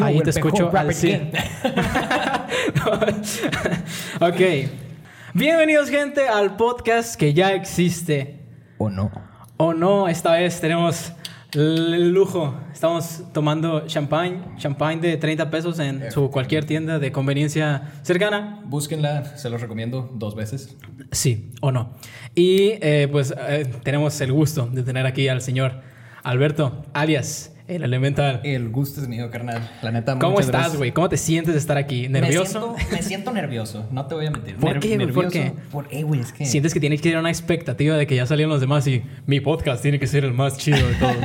Yo, Ahí te escucho al 100. ok. Bienvenidos, gente, al podcast que ya existe. ¿O no? O no, esta vez tenemos el lujo. Estamos tomando champagne, champagne de 30 pesos en su cualquier tienda de conveniencia cercana. Búsquenla, se los recomiendo dos veces. Sí o no. Y eh, pues eh, tenemos el gusto de tener aquí al señor Alberto, alias el Elemental. El gusto es mío, carnal. La neta, ¿Cómo estás, güey? ¿Cómo te sientes de estar aquí? ¿Nervioso? Me siento, me siento nervioso, no te voy a mentir. ¿Por Ner- qué, güey? ¿Por nervioso qué? Por, eh, güey, es que... ¿Sientes que tienes que ir a una expectativa de que ya salieron los demás y mi podcast tiene que ser el más chido de todos?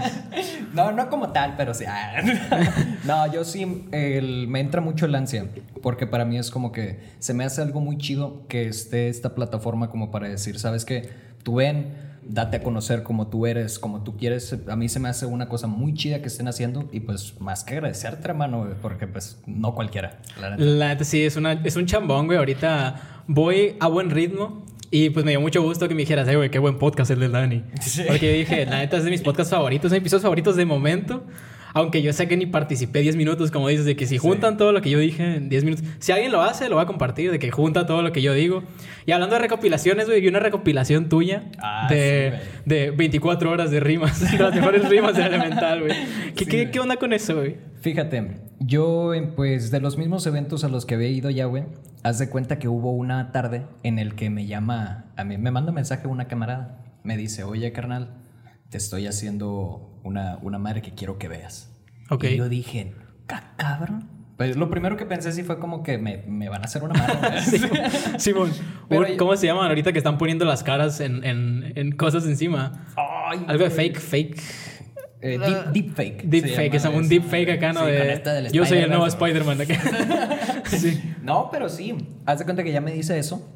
No, no como tal, pero sí. no, yo sí el- me entra mucho el ansia. Porque para mí es como que se me hace algo muy chido que esté esta plataforma como para decir, ¿sabes qué? Tú ven, date a conocer como tú eres, como tú quieres. A mí se me hace una cosa muy chida que estén haciendo. Y pues más que agradecerte, hermano, porque pues no cualquiera. La neta. La neta sí, es, una, es un chambón, güey. Ahorita voy a buen ritmo. Y pues me dio mucho gusto que me dijeras, güey, qué buen podcast el de Dani. Sí. Porque yo dije, la neta es de mis podcasts favoritos, mis episodios favoritos de momento. Aunque yo sé que ni participé 10 minutos, como dices, de que si juntan todo lo que yo dije en 10 minutos, si alguien lo hace, lo va a compartir, de que junta todo lo que yo digo. Y hablando de recopilaciones, güey, vi una recopilación tuya Ah, de, sí, de 24 horas de rimas, las mejores rimas de Elemental, güey. ¿Qué, Sí, qué, qué onda con eso, güey? Fíjate, yo eh, pues de los mismos eventos a los que había ido ya, güey, haz de cuenta que hubo una tarde en el que me llama, a mí me manda un mensaje una camarada, me dice, oye carnal, te estoy haciendo una, una madre que quiero que veas. Ok. Y yo dije, "Ca- cabrón. Pues lo primero que pensé sí fue como que me, me van a hacer una madre. Simón, Pero- ¿cómo se llaman ahorita que están poniendo las caras en, en, en cosas encima? Ay, Algo de fake, fake. Eh, deep, deep fake. Deep fake, es un deep fake acá, ¿no? Sí, de, yo soy el nuevo Spider-Man. Sí. No, pero sí. Haz de cuenta que ya me dice eso.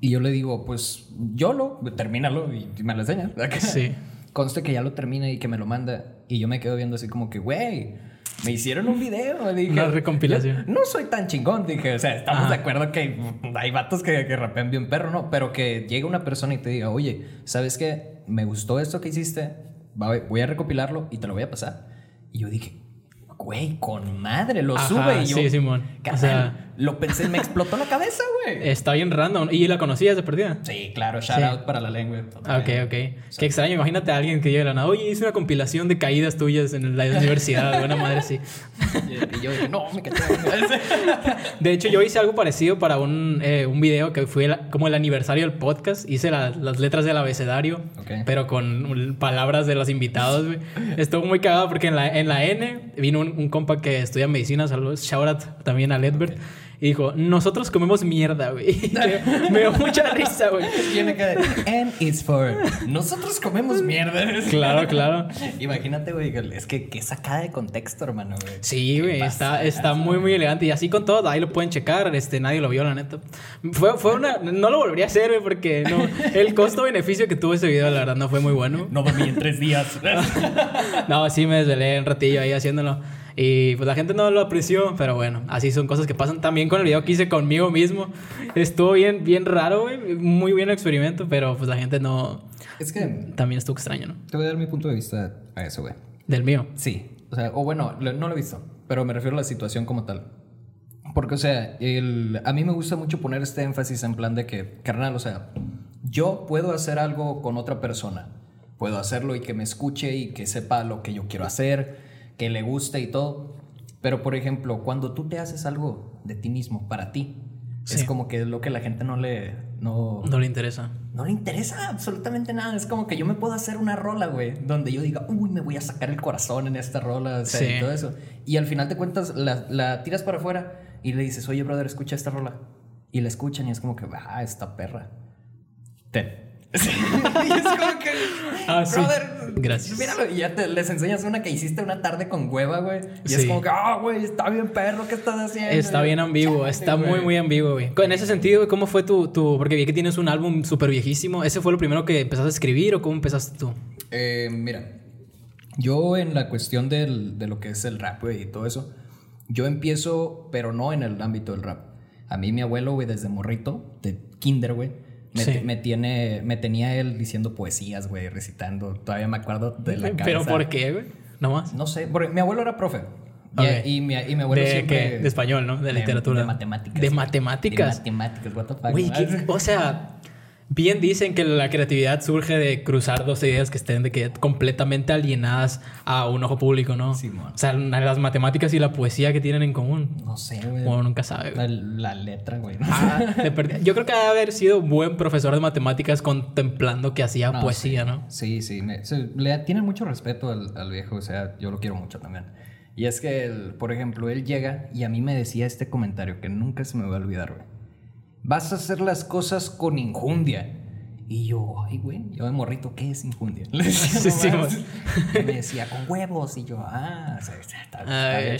Y yo le digo, pues, yo lo, termínalo y me lo enseñas. Sí. Conste que ya lo termina y que me lo manda. Y yo me quedo viendo así como que, güey, me hicieron un video. Dije, Una recompilación. "Yo No soy tan chingón, dije. O sea, estamos Ajá. de acuerdo que hay vatos que, que rapean bien perro, ¿no? Pero que llegue una persona y te diga, oye, ¿sabes qué? Me gustó esto que hiciste. Voy a recopilarlo y te lo voy a pasar. Y yo dije, güey, con madre, lo Ajá, sube. Y yo, sí, Simón. O sea- lo pensé, me explotó la cabeza, güey. Está bien random. ¿Y la conocías de perdida? Sí, claro, shout Sí. out para la lengua. Ah, Ok, ok. Qué extraño. Imagínate a alguien que llegue de la nada. Oye, hice una compilación de caídas tuyas en la universidad. Buena madre, sí. Y yo dije, no, me caché. De hecho, yo hice algo parecido para un, eh, un video que fue la- como el aniversario del podcast. Hice la- las letras del abecedario, Ok. pero con palabras de los invitados, güey. Estuvo muy cagado porque en la, en la N vino un, un compa que estudia medicina, saludos, shout out también a Ledbert. Y dijo, nosotros comemos mierda, güey. Me, dio mucha risa, güey. Tiene que And it's for. Nosotros comemos mierda. Claro, claro. Imagínate, güey. Es que qué sacada de contexto, hermano, güey. Sí, güey, está, está muy, muy elegante. Y así con todo, ahí lo pueden checar. Este, nadie lo vio, la neta. Fue, fue una... No lo volvería a hacer, güey, porque no... El costo-beneficio que tuvo ese video, la verdad, no fue muy bueno. No dormí en tres días. No, sí me desvelé un ratillo ahí haciéndolo. Y pues la gente no lo apreció, pero bueno, así son cosas que pasan también con el video que hice conmigo mismo. Estuvo bien, bien raro, güey. Muy bien el experimento, pero pues la gente no... es que También estuvo extraño, ¿no? te voy a dar mi punto de vista a eso, güey. Del mío. Sí. O sea, o bueno, no lo he visto, pero me refiero a la situación como tal. Porque, o sea, el, a mí me gusta mucho poner este énfasis en plan de que, carnal, o sea, yo puedo hacer algo con otra persona. Puedo hacerlo y que me escuche y que sepa lo que yo quiero hacer, que le guste y todo. Pero, por ejemplo, cuando tú te haces algo de ti mismo, para ti, Sí. es como que es lo que la gente no le... No, No le interesa. no le interesa absolutamente nada. Es como que yo me puedo hacer una rola, güey, donde yo diga, uy, me voy a sacar el corazón en esta rola, o sea, Sí. y todo eso. Y al final te cuentas, la, la tiras para afuera y le dices, oye, brother, escucha esta rola. Y la escuchan y es como que, ah, esta perra. Ten. y es como que, Ah, sí. brother, Gracias. Míralo, y ya te, les enseñas una que hiciste una tarde con hueva, güey. Y es Sí. como que, ah, güey, está bien perro, ¿qué estás haciendo? Está bien ambiguo, está muy, güey. muy ambiguo, güey. En ese sentido, güey, ¿cómo fue tu, tu...? Porque vi que tienes un álbum súper viejísimo. ¿Ese fue lo primero que empezaste a escribir o cómo empezaste tú? Eh, mira, yo en la cuestión del- de lo que es el rap, güey, y todo eso, yo empiezo, pero no en el ámbito del rap. A mí mi abuelo, güey, desde morrito, de kinder, güey, me, Sí. me tiene, me tenía él diciendo poesías, güey, recitando. Todavía me acuerdo de la cabeza. ¿Pero por qué, güey? ¿No más? No sé, porque mi abuelo era profe. Y, y mi, y mi abuelo de, siempre... de español, ¿no? De, literatura. De matemáticas. De matemáticas. De matemáticas, what the fuck. Güey, ¿no? ¿qué- o sea, bien dicen que la creatividad surge de cruzar dos ideas que estén de que completamente alienadas a un ojo público, ¿no? Simón. O sea, las matemáticas y la poesía que tienen en común. No sé, güey. Uno nunca sabe. La, la letra, güey. Ah, de Yo creo que debe haber sido buen profesor de matemáticas contemplando que hacía No, poesía, sí. ¿no? Sí, sí. me- se- le tiene mucho respeto al, al viejo, o sea, yo lo quiero mucho también. Y es que, él, por ejemplo, él llega y a mí me decía este comentario que nunca se me va a olvidar, güey. Vas a hacer las cosas con injundia. Y yo, ay, güey, yo de morrito, ¿qué es injundia? Le decía güey. Y me decía, con huevos. Y yo, ah, o sea, está, está Ay, bien.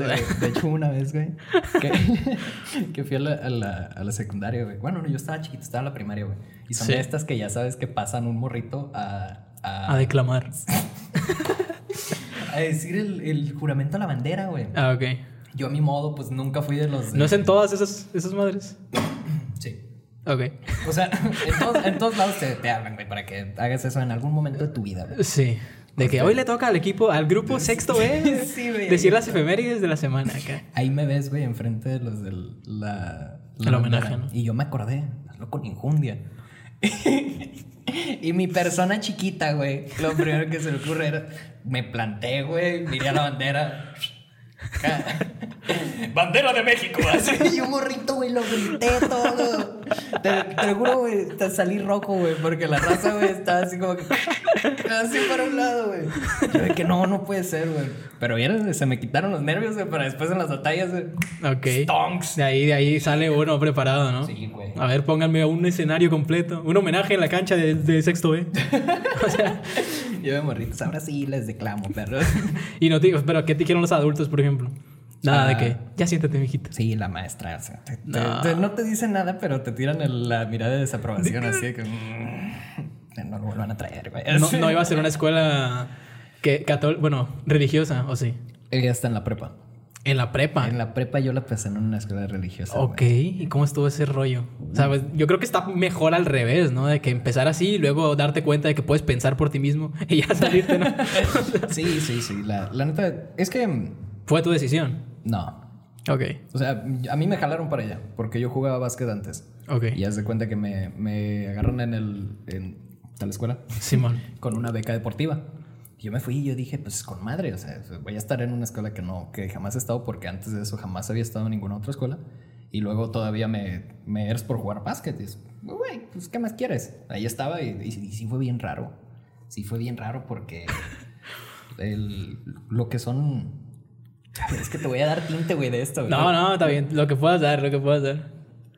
güey. De hecho, una vez, güey, que, que fui a la, a, la, a la secundaria, güey. Bueno, no, yo estaba chiquito, estaba en la primaria, güey. Y son Sí. de estas que ya sabes que pasan un morrito a... A, A declamar. a decir el, el juramento a la bandera, güey. Ah, ok. Yo a mi modo, pues nunca fui de los... de- ¿No es en todas esas, esas madres? Ok. O sea, en todos, en todos lados te, te hablan, güey, para que hagas eso en algún momento de tu vida, güey. Sí. De que hoy le toca al equipo, al grupo sexto B, Sí, güey. decir las efemérides de la semana acá. Ahí me ves, güey, enfrente de los del la, El homenaje. ¿no? Y yo me acordé, hazlo con injundia. y mi persona chiquita, güey, lo primero que se me ocurre era, me planté, güey, miré a la bandera. Bandera de México, así. Y un morrito, güey, lo grité todo. Te, te lo juro, güey, te salí rojo, güey, porque la raza, güey, estaba así como que. Así para un lado, güey. Yo de que no, no puede ser, güey. Pero vieron, se me quitaron los nervios, güey, para después en las batallas, güey. Ok. Stonks. De ahí, de ahí sale uno preparado, ¿no? Sí, güey. A ver, pónganme un escenario completo. Un homenaje en la cancha de, de sexto B. o sea, Yo de morritos, ahora sí les declamo, perros. y no te digo, pero ¿qué te quieren los adultos, por ejemplo? Nada de Ah. que, ya siéntate, mijita. Sí, la maestra, o sea, te- te- No. te- no te dicen nada, pero te tiran el- la mirada de desaprobación, así de que. mm, no lo vuelvan a traer, güey. No, no iba a ser una escuela que bueno, religiosa, ¿o sí? Ella está en la prepa. En la prepa. En la prepa yo la pasé en una escuela religiosa. Ok, ¿y cómo estuvo ese rollo? ¿Sabes? Yo creo que está mejor al revés, ¿no? De que empezar así y luego darte cuenta de que puedes pensar por ti mismo y ya salirte, ¿no? Sí, sí, sí. La, la neta, es que. Fue tu decisión. No. Ok, O sea, a mí me jalaron para allá, porque yo jugaba básquet antes. ok. Y haz de cuenta que me, me agarraron en el. En, la escuela. Simón. con una beca deportiva. Yo me fui y yo dije, pues con madre, o sea, voy a estar en una escuela que no, que jamás he estado porque antes de eso jamás había estado en ninguna otra escuela. Y luego todavía me, me eres por jugar básquet. Y es, güey, pues ¿qué más quieres? Ahí estaba y, y- y sí fue bien raro. Sí fue bien raro porque el- lo que son... Es que te voy a dar tinte, güey, de esto. güey. No, no, está bien. Lo que puedas dar, lo que puedas dar.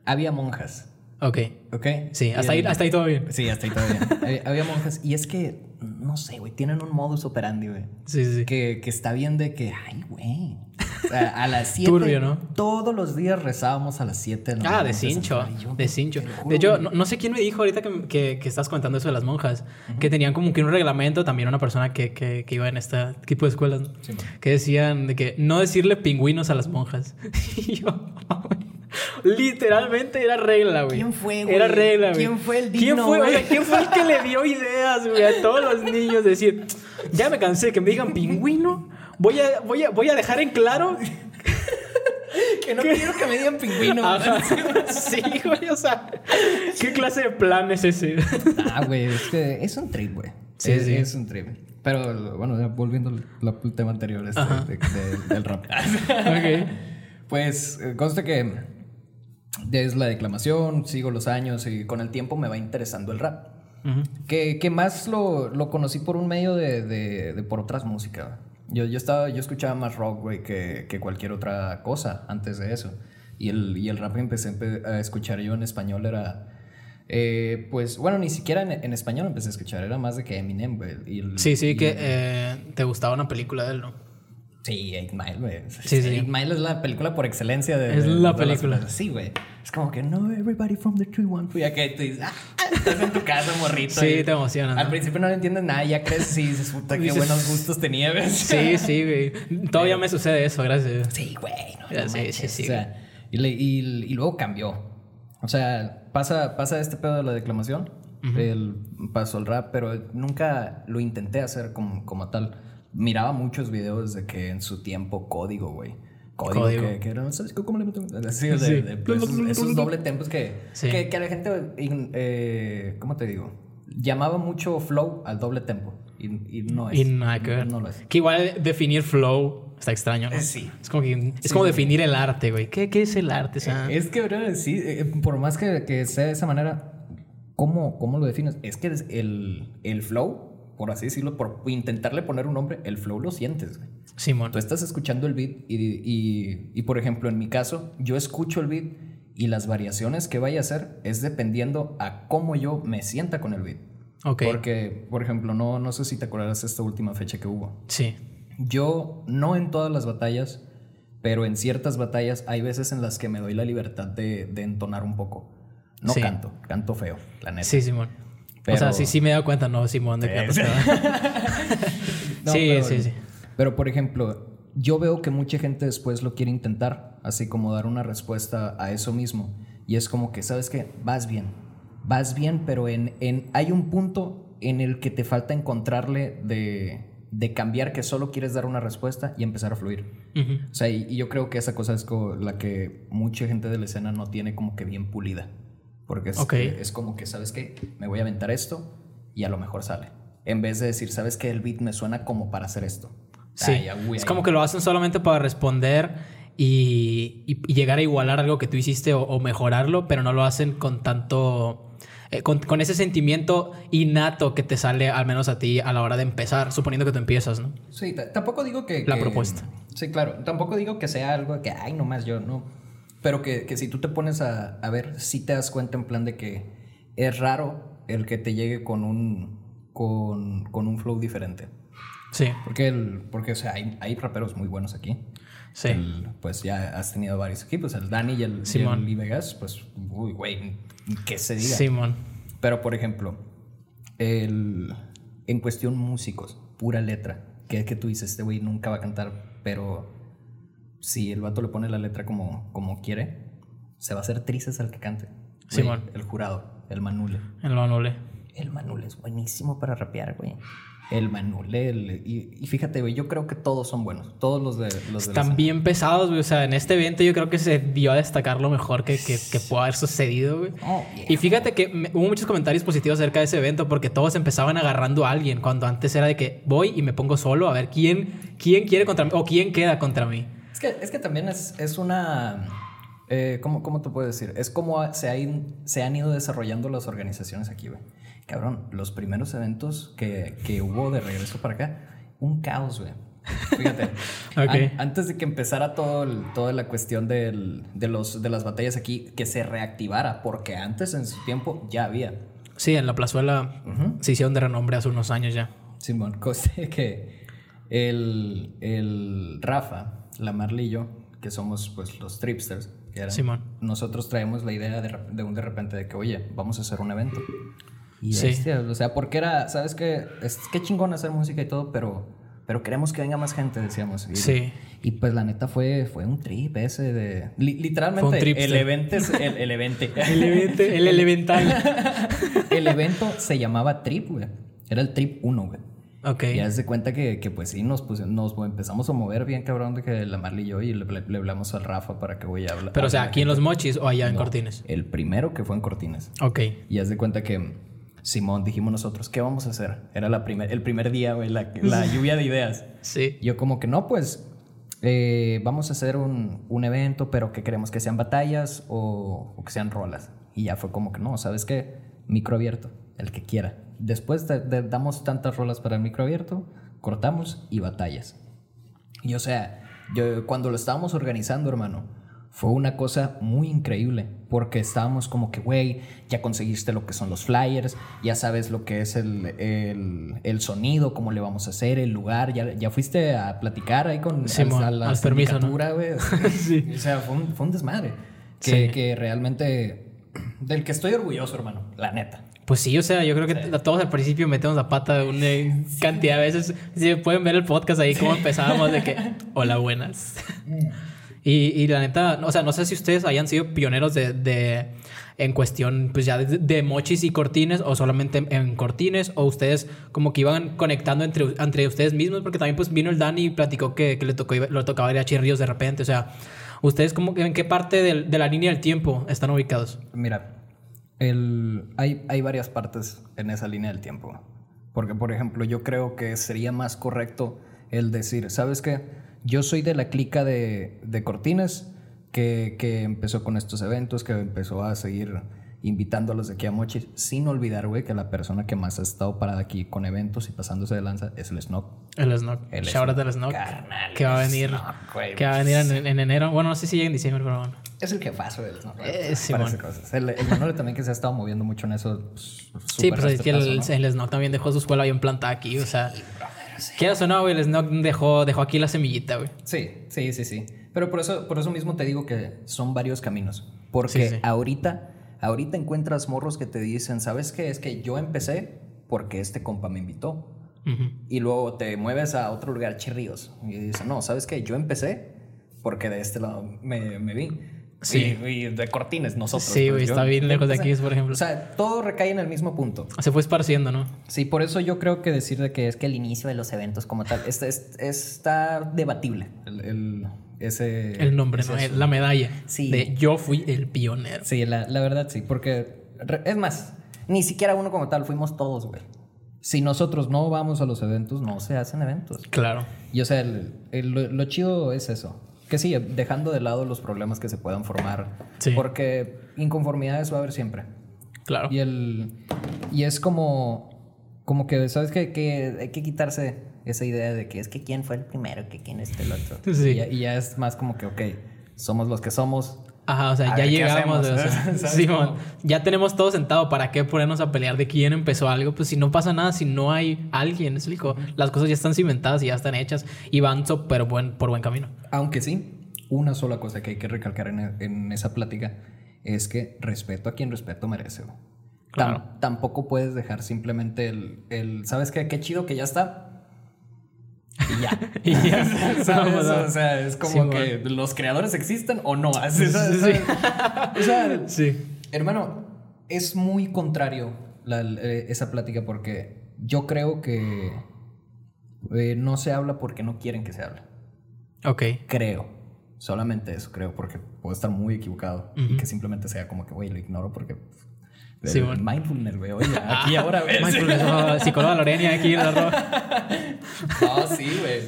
Había monjas, Ok. ¿ok? Sí, hasta ahí, hasta ahí todo bien. Sí, hasta ahí todavía. había, había monjas. Y es que, no sé, güey, tienen un modus operandi, güey. Sí, sí. Que, que está bien de que, ay, güey. O sea, a las 7. Turbio, ¿no? Todos los días rezábamos a las 7. Ah, de cincho, de cincho. De hecho, no, no sé quién me dijo ahorita que, que, que estás contando eso de las monjas, que tenían como que un reglamento, también una persona que, que, iba en este tipo de escuelas, ¿no? Sí, que decían de que no decirle pingüinos a las monjas. y yo, literalmente era regla, güey. ¿Quién fue, güey? Era regla, güey. ¿Quién fue el ¿Quién fue, güey? ¿quién fue el que le dio ideas, güey, a todos los niños? de Decir, ya me cansé de que me digan pingüino. Voy a, voy a, voy a dejar en claro Que no quiero que me digan pingüino. Ajá. Sí, güey, o sea, ¿qué clase de plan es ese? ah, güey, es que es un trip, güey. Sí, es, sí. es un trip. Pero bueno, ya volviendo al tema anterior este, Ajá. de- de- del rap. ok. Pues eh, conste que desde la declamación, sigo los años y con el tiempo me va interesando el rap. Ujú. Que, que más lo, lo conocí por un medio de, de, de por otras músicas. Yo, yo, estaba, yo escuchaba más rock, güey, que, que cualquier otra cosa antes de eso. Y el, y el rap que empecé empe- a escuchar yo en español era... eh, pues, bueno, ni siquiera en, en español empecé a escuchar. Era más de que Eminem, güey. y el- Sí, sí, y que el- eh, te gustaba una película de él, ¿no? Sí, Eight Mile, güey. Sí, sí. Eight Mile es la película por excelencia de... Es la de las película. cosas. Sí, güey. Es como que, no, everybody from the tree one. Y acá tú dices, ah, estás en tu casa, morrito. Sí, y te emocionas, Al ¿no? principio no le entiendes nada, ya creces y dices, puta, qué buenos gustos tenía, güey. Sí, sí, güey. Todavía me sucede eso, gracias. Sí, güey. No, Ya, no sí, sí, sí, O sea, y, le- y- y luego cambió. O sea, pasa, pasa este pedo de la declamación, el paso al rap, pero nunca lo intenté hacer como, como tal. Miraba muchos videos de que en su tiempo código, güey. Código, Código. Que, que era, ¿sabes cómo le meto? Así, de, Sí. de- pues, esos, esos doble tempos que, Sí. que, que a la gente, eh, ¿cómo te digo? Llamaba mucho flow al doble tempo. Y, y no es. Y nada que ver. No lo es. Que igual definir flow está extraño, ¿no? Eh, sí. Es como, que- es Sí, como sí. definir el arte, güey. ¿Qué, qué es el arte? Sea, Es que, bro, sí, eh, por más que, que sea de esa manera, ¿cómo, cómo lo defines? Es que el, el flow, por así decirlo, por intentarle poner un nombre, el flow lo sientes. güey. Simón. Tú estás escuchando el beat y, y, y, por ejemplo, en mi caso, yo escucho el beat y las variaciones que vaya a hacer es dependiendo a cómo yo me sienta con el beat. Ok. Porque, por ejemplo, no, no sé si te acordarás de esta última fecha que hubo. Sí. Yo, no en todas las batallas, pero en ciertas batallas hay veces en las que me doy la libertad de, de entonar un poco. No Sí. canto, canto feo, la neta. Sí, Simón. Pero- O sea, sí, sí me he dado cuenta, no, Simón, de que Sí. No, sí, pero- sí, sí. Pero, por ejemplo, yo veo que mucha gente después lo quiere intentar, así como dar una respuesta a eso mismo. Y es como que, ¿sabes qué? Vas bien. Vas bien, pero en, en, hay un punto en el que te falta encontrarle de, de cambiar que solo quieres dar una respuesta y empezar a fluir. O sea, y, y yo creo que esa cosa es como la que mucha gente de la escena no tiene como que bien pulida. Porque es, Ok. es como que, ¿sabes qué? Me voy a aventar esto y a lo mejor sale. En vez de decir, ¿sabes qué? El beat me suena como para hacer esto. Sí. Ay, ya, güey, es como que lo hacen solamente para responder y, y- y llegar a igualar algo que tú hiciste o, o mejorarlo, pero no lo hacen con tanto... eh, con, con ese sentimiento innato que te sale al menos a ti a la hora de empezar, suponiendo que tú empiezas, ¿no? Sí, tampoco digo que... La que- propuesta. Sí, claro. Tampoco digo que sea algo que, ay, nomás yo, no. Pero que, que si tú te pones a, a ver, sí te das cuenta en plan de que es raro el que te llegue con un, con, con un flow diferente. Sí, Porque, el, porque o sea, hay, hay raperos muy buenos aquí. sí. El- pues ya has tenido varios aquí, pues el Dani y el, y Simón. el Lee Vegas, pues, uy, güey, que se diga. Simón. Pero, por ejemplo, el, en cuestión músicos, pura letra, que, que tú dices, este güey nunca va a cantar, pero si el vato le pone la letra como, como quiere, se va a hacer tristes al que cante. Simón. El jurado, el Manule. El Manule. El Manule es buenísimo para rapear, güey. El Manule, el- y, y fíjate, güey, yo creo que todos son buenos. Todos los de los Están bien pesados, güey. O sea, en este evento yo creo que se dio a destacar lo mejor que, que, que pudo haber sucedido, güey. Oh, yeah. Y fíjate que me- hubo muchos comentarios positivos acerca de ese evento porque todos empezaban agarrando a alguien cuando antes era de que voy y me pongo solo a ver quién, quién quiere contra mí o quién queda contra mí. Es que, es que también es, es una... eh, ¿cómo, ¿Cómo te puedo decir? Es como se, se han ido desarrollando las organizaciones aquí, güey. Cabrón, los primeros eventos que, que hubo de regreso para acá, un caos, güey. Fíjate. An- antes de que empezara todo el- toda la cuestión del- de, los, de las batallas aquí, que se reactivara, porque antes en su tiempo ya había. Sí, en la plazuela se hicieron de renombre hace unos años ya. Simón, cosa que el, el Rafa, la Marley y yo, que somos pues los tripsters, que eran, Simón. nosotros traemos la idea de, un de repente de que, oye, vamos a hacer un evento. Y Sí. bestia, o sea, porque era, ¿sabes qué? Es qué chingón hacer música y todo, pero, pero queremos que venga más gente, decíamos. Y, Sí. Y pues la neta fue, fue un trip ese de... li- literalmente, Fue un tripster. el evento es el, el evento. El, evento, el elemental. el evento se llamaba Trip, güey. Era el Trip 1, güey. Ok. Y haz de cuenta que, que, pues sí, nos, pus- nos empezamos a mover bien cabrón de que la Marley y yo y le, le- le hablamos al Rafa para que voy a hablar. Pero o sea, aquí en Los Mochis o allá en Cortines. El primero que fue en Cortines. Ok. Y haz de cuenta que Simón dijimos nosotros, ¿qué vamos a hacer? Era la primer, el primer día, güey, la, la lluvia de ideas. Sí. Yo como que no, pues eh, vamos a hacer un, un evento, pero que queremos que sean batallas o, o que sean rolas. Y ya fue como que no, ¿sabes qué? Micro abierto, el que quiera. Después de- de- damos tantas rolas para el micro abierto, cortamos y batallas. Y o sea, yo cuando lo estábamos organizando, hermano, fue una cosa muy increíble, porque estábamos como que, güey, ya conseguiste lo que son los flyers, ya sabes lo que es el, el, el sonido, cómo le vamos a hacer, el lugar, ya, ya fuiste a platicar ahí con Simón, a la al permiso, ¿no? Sí. O sea, fue un, fue un desmadre. Que, Sí. que realmente, del que estoy orgulloso, hermano, la neta. Pues sí, o sea, yo creo que todos al principio metemos la pata una cantidad de veces. Si pueden ver el podcast ahí, cómo empezábamos de que, hola, buenas. Y, y la neta, o sea, no sé si ustedes hayan sido pioneros de, de en cuestión, pues ya de, de mochis y cortines, o solamente en cortines, o ustedes como que iban conectando entre, entre ustedes mismos, porque también pues vino el Dani y platicó que, que le, tocó, le tocaba ir a Chirríos de repente, o sea, ¿ustedes como que en qué parte del- de, la línea del tiempo están ubicados? Mira, hay, hay varias partes en esa línea del tiempo. Porque, por ejemplo, yo creo que sería más correcto el decir, ¿sabes qué? Yo soy de la clica de, de Cortines que, que empezó con estos eventos, que empezó a seguir invitando a los de aquí a Mochis, sin olvidar, güey, que la persona que más ha estado parada aquí con eventos y pasándose de lanza es el Snock. El Snock. El Shout out Snock. al Snock. Carnal, Que va a venir. Snock, güey. Que va a venir en, en enero. Bueno, no sé si llega en diciembre, pero bueno. Es el jefazo del Snock. Eh, cosas. El, el también que se ha estado moviendo mucho en eso. pues, Sí, pues es que el, ¿no? el Snock también dejó su escuela bien plantada aquí, o sea. Quieras o no, güey, el Snock dejó, dejó aquí la semillita, güey. Sí, sí, sí, sí. Pero por eso, por eso mismo te digo que son varios caminos. Porque Sí, sí. ahorita, ahorita encuentras morros que te dicen, ¿sabes qué? Es que yo empecé porque este compa me invitó. Y luego te mueves a otro lugar, Chirríos. Y dices, no, ¿sabes qué? Yo empecé porque de este lado me, me vi. Sí. Y, y de Cortines, nosotros. Sí, güey, está bien lejos de aquí, por ejemplo. O sea, todo recae en el mismo punto. Se fue esparciendo, ¿no? Sí, por eso yo creo que decir de que es que el inicio de los eventos como tal es- es- está debatible. El, el- ese, El nombre, ese ¿no? asunto. La medalla. Sí. De yo fui el pionero. Sí, la, la verdad sí, porque re- es más, ni siquiera uno como tal, fuimos todos, güey. Si nosotros no vamos a los eventos, no se hacen eventos. Claro. Y o sea, el- el- lo, lo chido es eso. Que sí, dejando de lado los problemas que se puedan formar. Sí. Porque inconformidades va a haber siempre. Claro. Y, el, y es como, como que, ¿sabes qué? Que hay que quitarse esa idea de que es que quién fue el primero, que quién es el otro. Sí. Y, ya, y ya es más como que, ok, somos los que somos. Ajá, o sea, A ya ver, ¿qué llegamos. o sea, ¿Sabes Simón, ya tenemos todo sentado. ¿Para qué ponernos a pelear de quién empezó algo? Pues si no pasa nada, si no hay alguien, ¿me explico? Las cosas ya están cimentadas y ya están hechas y van súper buen, por buen camino. Aunque sí, una sola cosa que hay que recalcar en, en esa plática es que respeto a quien respeto merece. Claro. tampoco puedes dejar simplemente el, el ¿sabes qué? Qué chido que ya está. Y ya. Y ya. ¿Sabes? O sea, es como que los creadores existen o no. ¿sabes? Sí. O sea, Sí. hermano, es muy contrario la- eh, esa plática porque yo creo que eh, no se habla porque no quieren que se hable. Ok. Creo. Solamente eso creo, porque puedo estar muy equivocado. Y que simplemente sea como que, güey, lo ignoro porque... Sí, bueno. mindfulness, güey. Oye, aquí ahora ves. Mindfulness, oh, psicóloga Lorenia aquí la ropa. no, sí, güey.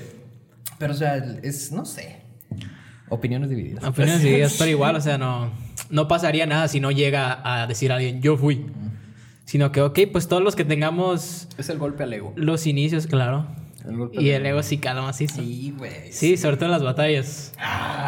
Pero, o sea, es... No sé. Opiniones divididas. Opiniones divididas, pero igual, o sea, no, no pasaría nada si no llega a decir a alguien, yo fui. Sino que, ok, pues todos los que tengamos Es el golpe al ego. los inicios, claro. El golpe Y el ego sí cala macizo. Sí, güey. Sí, sobre todo en las batallas.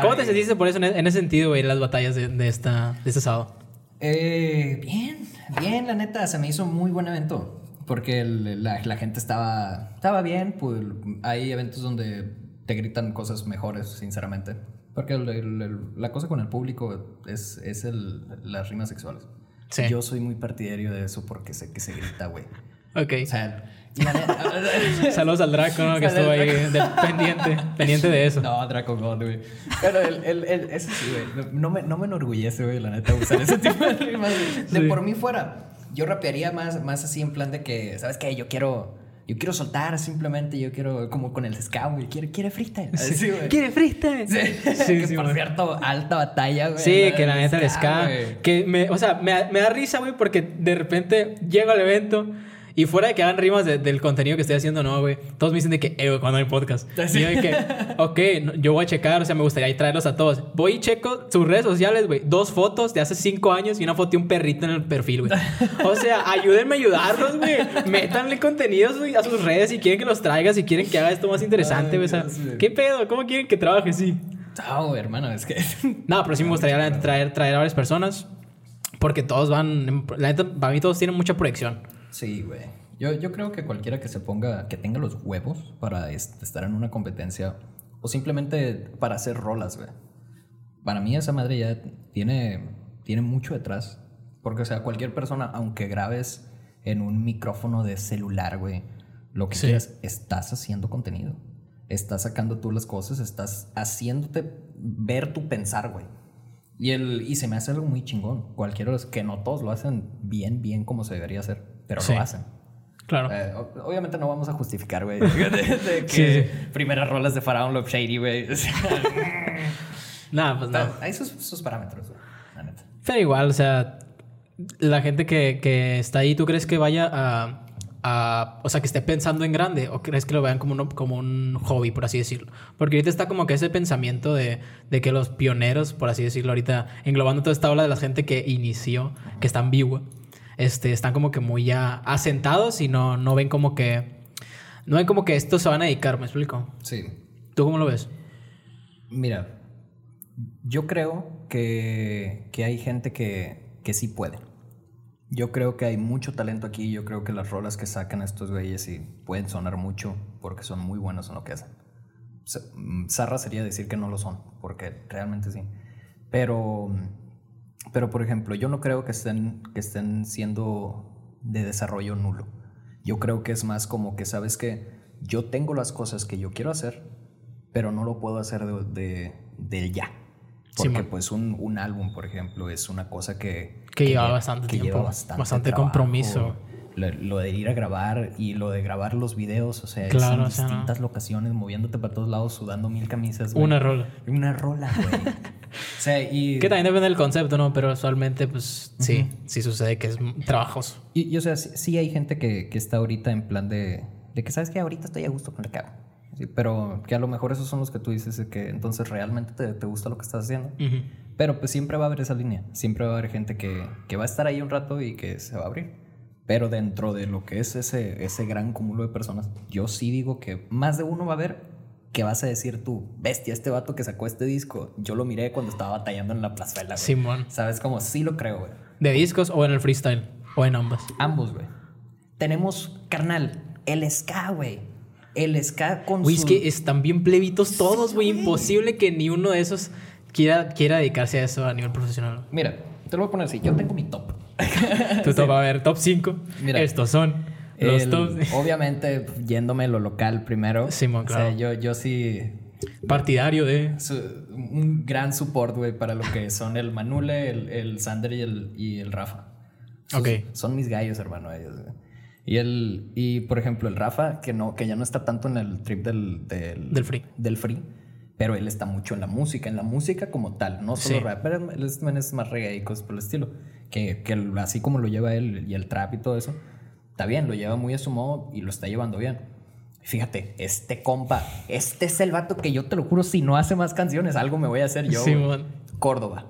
¿Cómo te sentiste por eso en, en ese sentido, güey, en las batallas de, de esta, de este sábado? Eh, bien, bien, la neta, se me hizo muy buen evento. Porque el- la, la gente estaba, estaba bien, pues hay eventos donde te gritan cosas mejores, sinceramente. Porque el- el- el- la cosa con el público es, es el, las rimas sexuales. Sí. Yo soy muy partidario de eso porque sé que se grita, güey. Ok. O sea, Saludos al Draco, ¿no? Que estuvo ahí de- pendiente, pendiente de eso. No, Draco God, güey. Pero el, el, el, ese sí, güey. No me, no me enorgullece, güey, la neta, usar ese tipo de rimas. De Sí. por mí fuera, yo rapearía más, más así en plan de que, ¿sabes qué? Yo quiero, yo quiero soltar simplemente, yo quiero, como con el ska, güey. Quiere, quiere freestyle. Así, güey. ¿Quiere freestyle? Sí, Sí, que sí, por cierto, alta batalla, güey. Sí, que la neta el ska. güey. Que me, o sea, me, me da risa, güey, porque de repente llego al evento y fuera de que hagan rimas de- del contenido que estoy haciendo, no, güey. Todos me dicen de que, eh, güey, cuando hay podcast. Sí. Y yo de que, ok, yo voy a checar, o sea, me gustaría traerlos a todos. Voy y checo sus redes sociales, güey. Dos fotos de hace cinco años y una foto de un perrito en el perfil, güey. O sea, ayúdenme a ayudarlos, güey. Métanle contenidos güey, a sus redes si quieren que los traiga, si quieren que haga esto más interesante, güey. O sea. ¿qué pedo? ¿Cómo quieren que trabaje? Sí. No, hermano, es que. No, pero sí me gustaría la neta, traer, traer a varias personas. Porque todos van. La neta, para mí todos tienen mucha proyección. Sí, güey. Yo, yo creo que cualquiera que se ponga, que tenga los huevos para est- estar en una competencia o simplemente para hacer rolas, güey. Para mí esa madre ya tiene, tiene mucho detrás. Porque, o sea, cualquier persona, aunque grabes en un micrófono de celular, güey, lo que Sí. quieras, estás haciendo contenido. estás sacando tú las cosas, estás haciéndote ver tu pensar, güey. Y, el, y se me hace algo muy chingón. Cualquiera que no todos lo hacen bien, bien como se debería hacer, pero Sí. lo hacen. Claro. Eh, obviamente no vamos a justificar, güey, de, de que primeras rolas de Faraón Love Shady, güey. O sea, Nada, pues no. hay sus, sus parámetros, güey, la neta. Pero igual, o sea, la gente que, que está ahí, ¿tú crees que vaya a, a- O sea, que esté pensando en grande? ¿O crees que lo vean como, uno- como un hobby, por así decirlo? Porque ahorita está como que ese pensamiento de, de que los pioneros, por así decirlo, ahorita englobando toda esta ola de la gente que inició, que está ambigua, este, están como que muy ya asentados y no, no ven como que. No ven como que esto se van a dedicar, ¿me explico? Sí. ¿Tú cómo lo ves? Mira, yo creo que, que hay gente que, que sí puede. Yo creo que hay mucho talento aquí. Yo creo que las rolas que sacan estos güeyes sí pueden sonar mucho porque son muy buenos en lo que hacen. Mm, Zarra sería decir que no lo son, porque realmente sí. Pero, pero por ejemplo, yo no creo que estén, que estén siendo de desarrollo nulo. Yo creo que es más como que sabes que yo tengo las cosas que yo quiero hacer, pero no lo puedo hacer de, de- del ya. Porque pues un, un álbum, por ejemplo, es una cosa que... Que lleva lle- bastante que tiempo, lleva bastante, bastante trabajo. compromiso. Lo, lo de ir a grabar y lo de grabar los videos, o sea, Claro, en o sea, no. distintas locaciones, moviéndote para todos lados, sudando mil camisas. güey. Una rola. Una rola, güey. o sea, y... Que también depende del concepto, ¿no? Pero usualmente, pues sí, sí sucede que es trabajoso. Y, y, o sea, sí, sí hay gente que, que está ahorita en plan de, de que sabes que ahorita estoy a gusto con lo que hago. Sí, pero que a lo mejor esos son los que tú dices que entonces realmente te, te gusta lo que estás haciendo. Pero pues siempre va a haber esa línea. Siempre va a haber gente que, que va a estar ahí un rato y que se va a abrir. Pero dentro de lo que es ese, ese gran cúmulo de personas, yo sí digo que más de uno va a haber que vas a decir tú, bestia, este vato que sacó este disco, yo lo miré cuando estaba batallando en la plazuela. güey". Simón. ¿Sabes cómo? Sí lo creo, güey. ¿De discos o en el freestyle? O en ambas. Ambos, güey. Tenemos, carnal, el ska, güey. El ska con Güey, es su- que están bien plebitos todos, güey. Imposible que ni uno de esos quiera, quiera dedicarse a eso a nivel profesional. Mira, te lo voy a poner así. Yo tengo mi top. Tú te va a ver top 5. Mira. Estos son los El-. Obviamente, yéndome lo local primero. Simón, O sea, claro. yo, yo sí... Partidario de. su- un gran support, güey, para lo que son el Manule, el, el Sander y el, y el Rafa. Esos Ok. Son mis gallos, hermano, ellos. güey. Y el, y por ejemplo, el Rafa, que no, que ya no está tanto en el trip del, del, Del free. Del free. Pero él está mucho en la música, en la música como tal, no solo Sí. rap, pero él es, más reggae y cosas por el estilo. Que, que así como lo lleva él y el trap y todo eso, está bien, lo lleva muy a su modo y lo está llevando bien. Fíjate, este compa, este es el vato que yo te lo juro, si no hace más canciones, algo me voy a hacer yo. güey. Simón. Córdoba.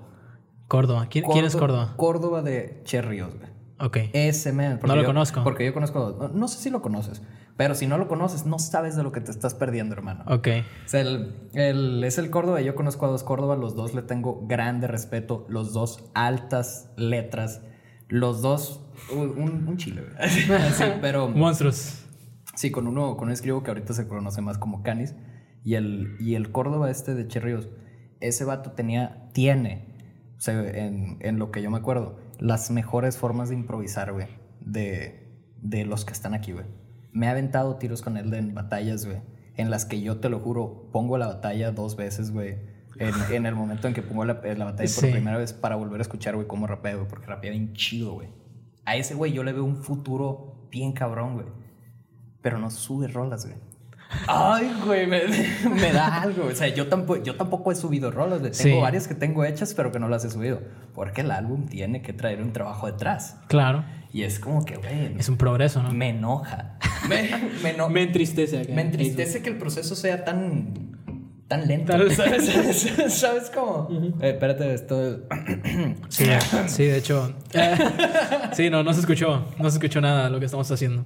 Córdoba. ¿Quién, quién es Córdoba? Córdoba de Cherrios, güey. Ok. Ese man. No lo yo- conozco. Porque yo conozco. No, no sé si lo conoces, pero si no lo conoces, no sabes de lo que te estás perdiendo, hermano. Ok. O sea, el, el- es el Córdoba. Yo conozco a dos Córdoba. Los dos le tengo grande respeto. Los dos altas letras. Los dos. Un, chile, güey. Sí, pero. Monstruos. Sí, con uno, con un escribo que ahorita se conoce más como Canis. Y el, y el Córdoba este de Cherríos, ese vato tenía, tiene, o sea, en, en lo que yo me acuerdo, las mejores formas de improvisar, güey, de, de los que están aquí, güey. Me ha aventado tiros con él en batallas, güey, en las que yo te lo juro, pongo la batalla dos veces, güey. En, en el momento en que pongo la, la batalla por Sí. primera vez para volver a escuchar, güey, cómo rapea, güey, porque rapea bien chido, güey. A ese güey yo le veo un futuro bien cabrón, güey pero no sube rolas, güey. Ay, güey, me, me da algo. O sea, yo tampoco, yo tampoco he subido rolas. Tengo Sí. varias que tengo hechas, pero que no las he subido. Porque el álbum tiene que traer un trabajo detrás. Claro. Y es como que, güey, Es un progreso, ¿no? me enoja. Me, me, eno- Me entristece me entristece que el proceso sea tan tan lento. ¿Sabes? ¿Sabes, ¿Sabes cómo? Eh, espérate, esto. Sí, sí, de hecho. eh, sí, no, no se escuchó. No se escuchó nada de lo que estamos haciendo.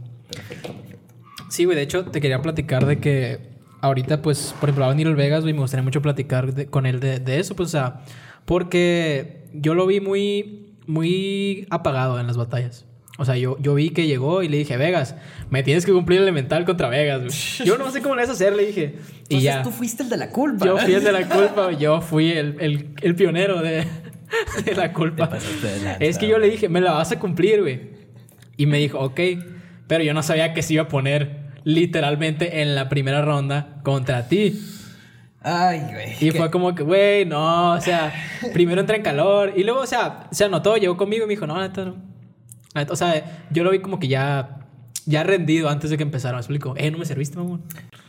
Sí, güey, de hecho, te quería platicar de que ahorita, pues, por ejemplo, va a venir el Vegas, güey, me gustaría mucho platicar de- con él de, de eso, pues, o sea, porque yo lo vi muy, muy apagado en las batallas. O sea, yo, yo vi que llegó y le dije, Vegas, me tienes que cumplir el elemental contra Vegas, güey. Yo no sé cómo le vas a hacer, le dije. Y Entonces ya. tú fuiste el de la culpa. Yo fui el de la culpa, yo fui el, el, el pionero de, de la culpa. De lanza, Es que yo le dije, me la vas a cumplir, güey. Y me dijo, ok, pero yo no sabía que se iba a poner literalmente en la primera ronda contra ti. Ay, güey. Y fue como que, güey, no, o sea, primero entra en calor y luego, o sea, se anotó, llegó conmigo y me dijo, no, neta, no. O sea, yo lo vi como que ya, ya rendido antes de que empezara. Me explico, eh, no me serviste, mamón.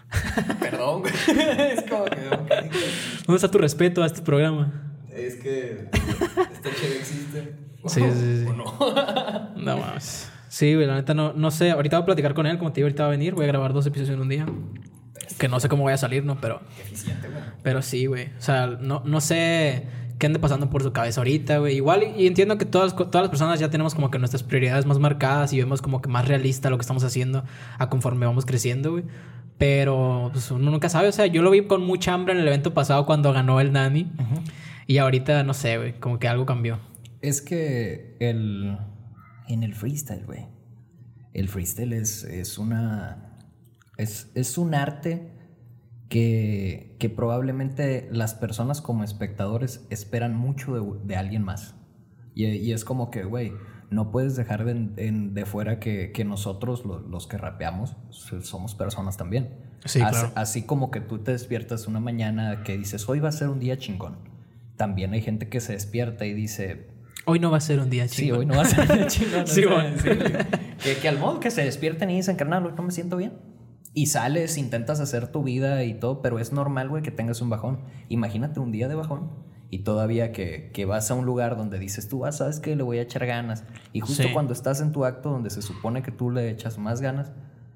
Perdón, güey. es como que. ¿Dónde está tu respeto a este programa? Es que. Este chévere existe. Sí, sí, sí. ¿O no? no mames. Sí, güey, la neta no, no sé. Ahorita voy a platicar con él, como te digo, ahorita va a venir. Voy a grabar dos episodios en un día. Que no sé cómo voy a salir, ¿no? Pero. eficiente, güey. Pero sí, güey. O sea, no, no sé qué ande pasando por su cabeza ahorita, güey. Igual, y entiendo que todas, todas las personas ya tenemos como que nuestras prioridades más marcadas y vemos como que más realista lo que estamos haciendo a conforme vamos creciendo, güey. Pero pues, uno nunca sabe. O sea, yo lo vi con mucha hambre en el evento pasado cuando ganó el Nani. Y ahorita, no sé, güey. Como que algo cambió. Es que el... En el freestyle, güey. El freestyle es, es una... Es, es un arte que, que, probablemente las personas como espectadores esperan mucho de, de alguien más. Y, y, es como que, güey, no puedes dejar de, de fuera que, que nosotros, los, los, que rapeamos, somos personas también. Sí, así, claro. así como que tú te despiertas una mañana que dices, hoy va a ser un día chingón. También hay gente que se despierta y dice, Hoy no va a ser un día chingón. Sí, hoy no va a ser un día chingón. sí, bueno. sí, que, que, al modo que se despierten y dicen, carnal, no me siento bien. Y sales, intentas hacer tu vida y todo, pero es normal, güey, que tengas un bajón. Imagínate un día de bajón y todavía que, que vas a un lugar donde dices tú, ah, sabes que le voy a echar ganas. Y justo Sí. cuando estás en tu acto donde se supone que tú le echas más ganas,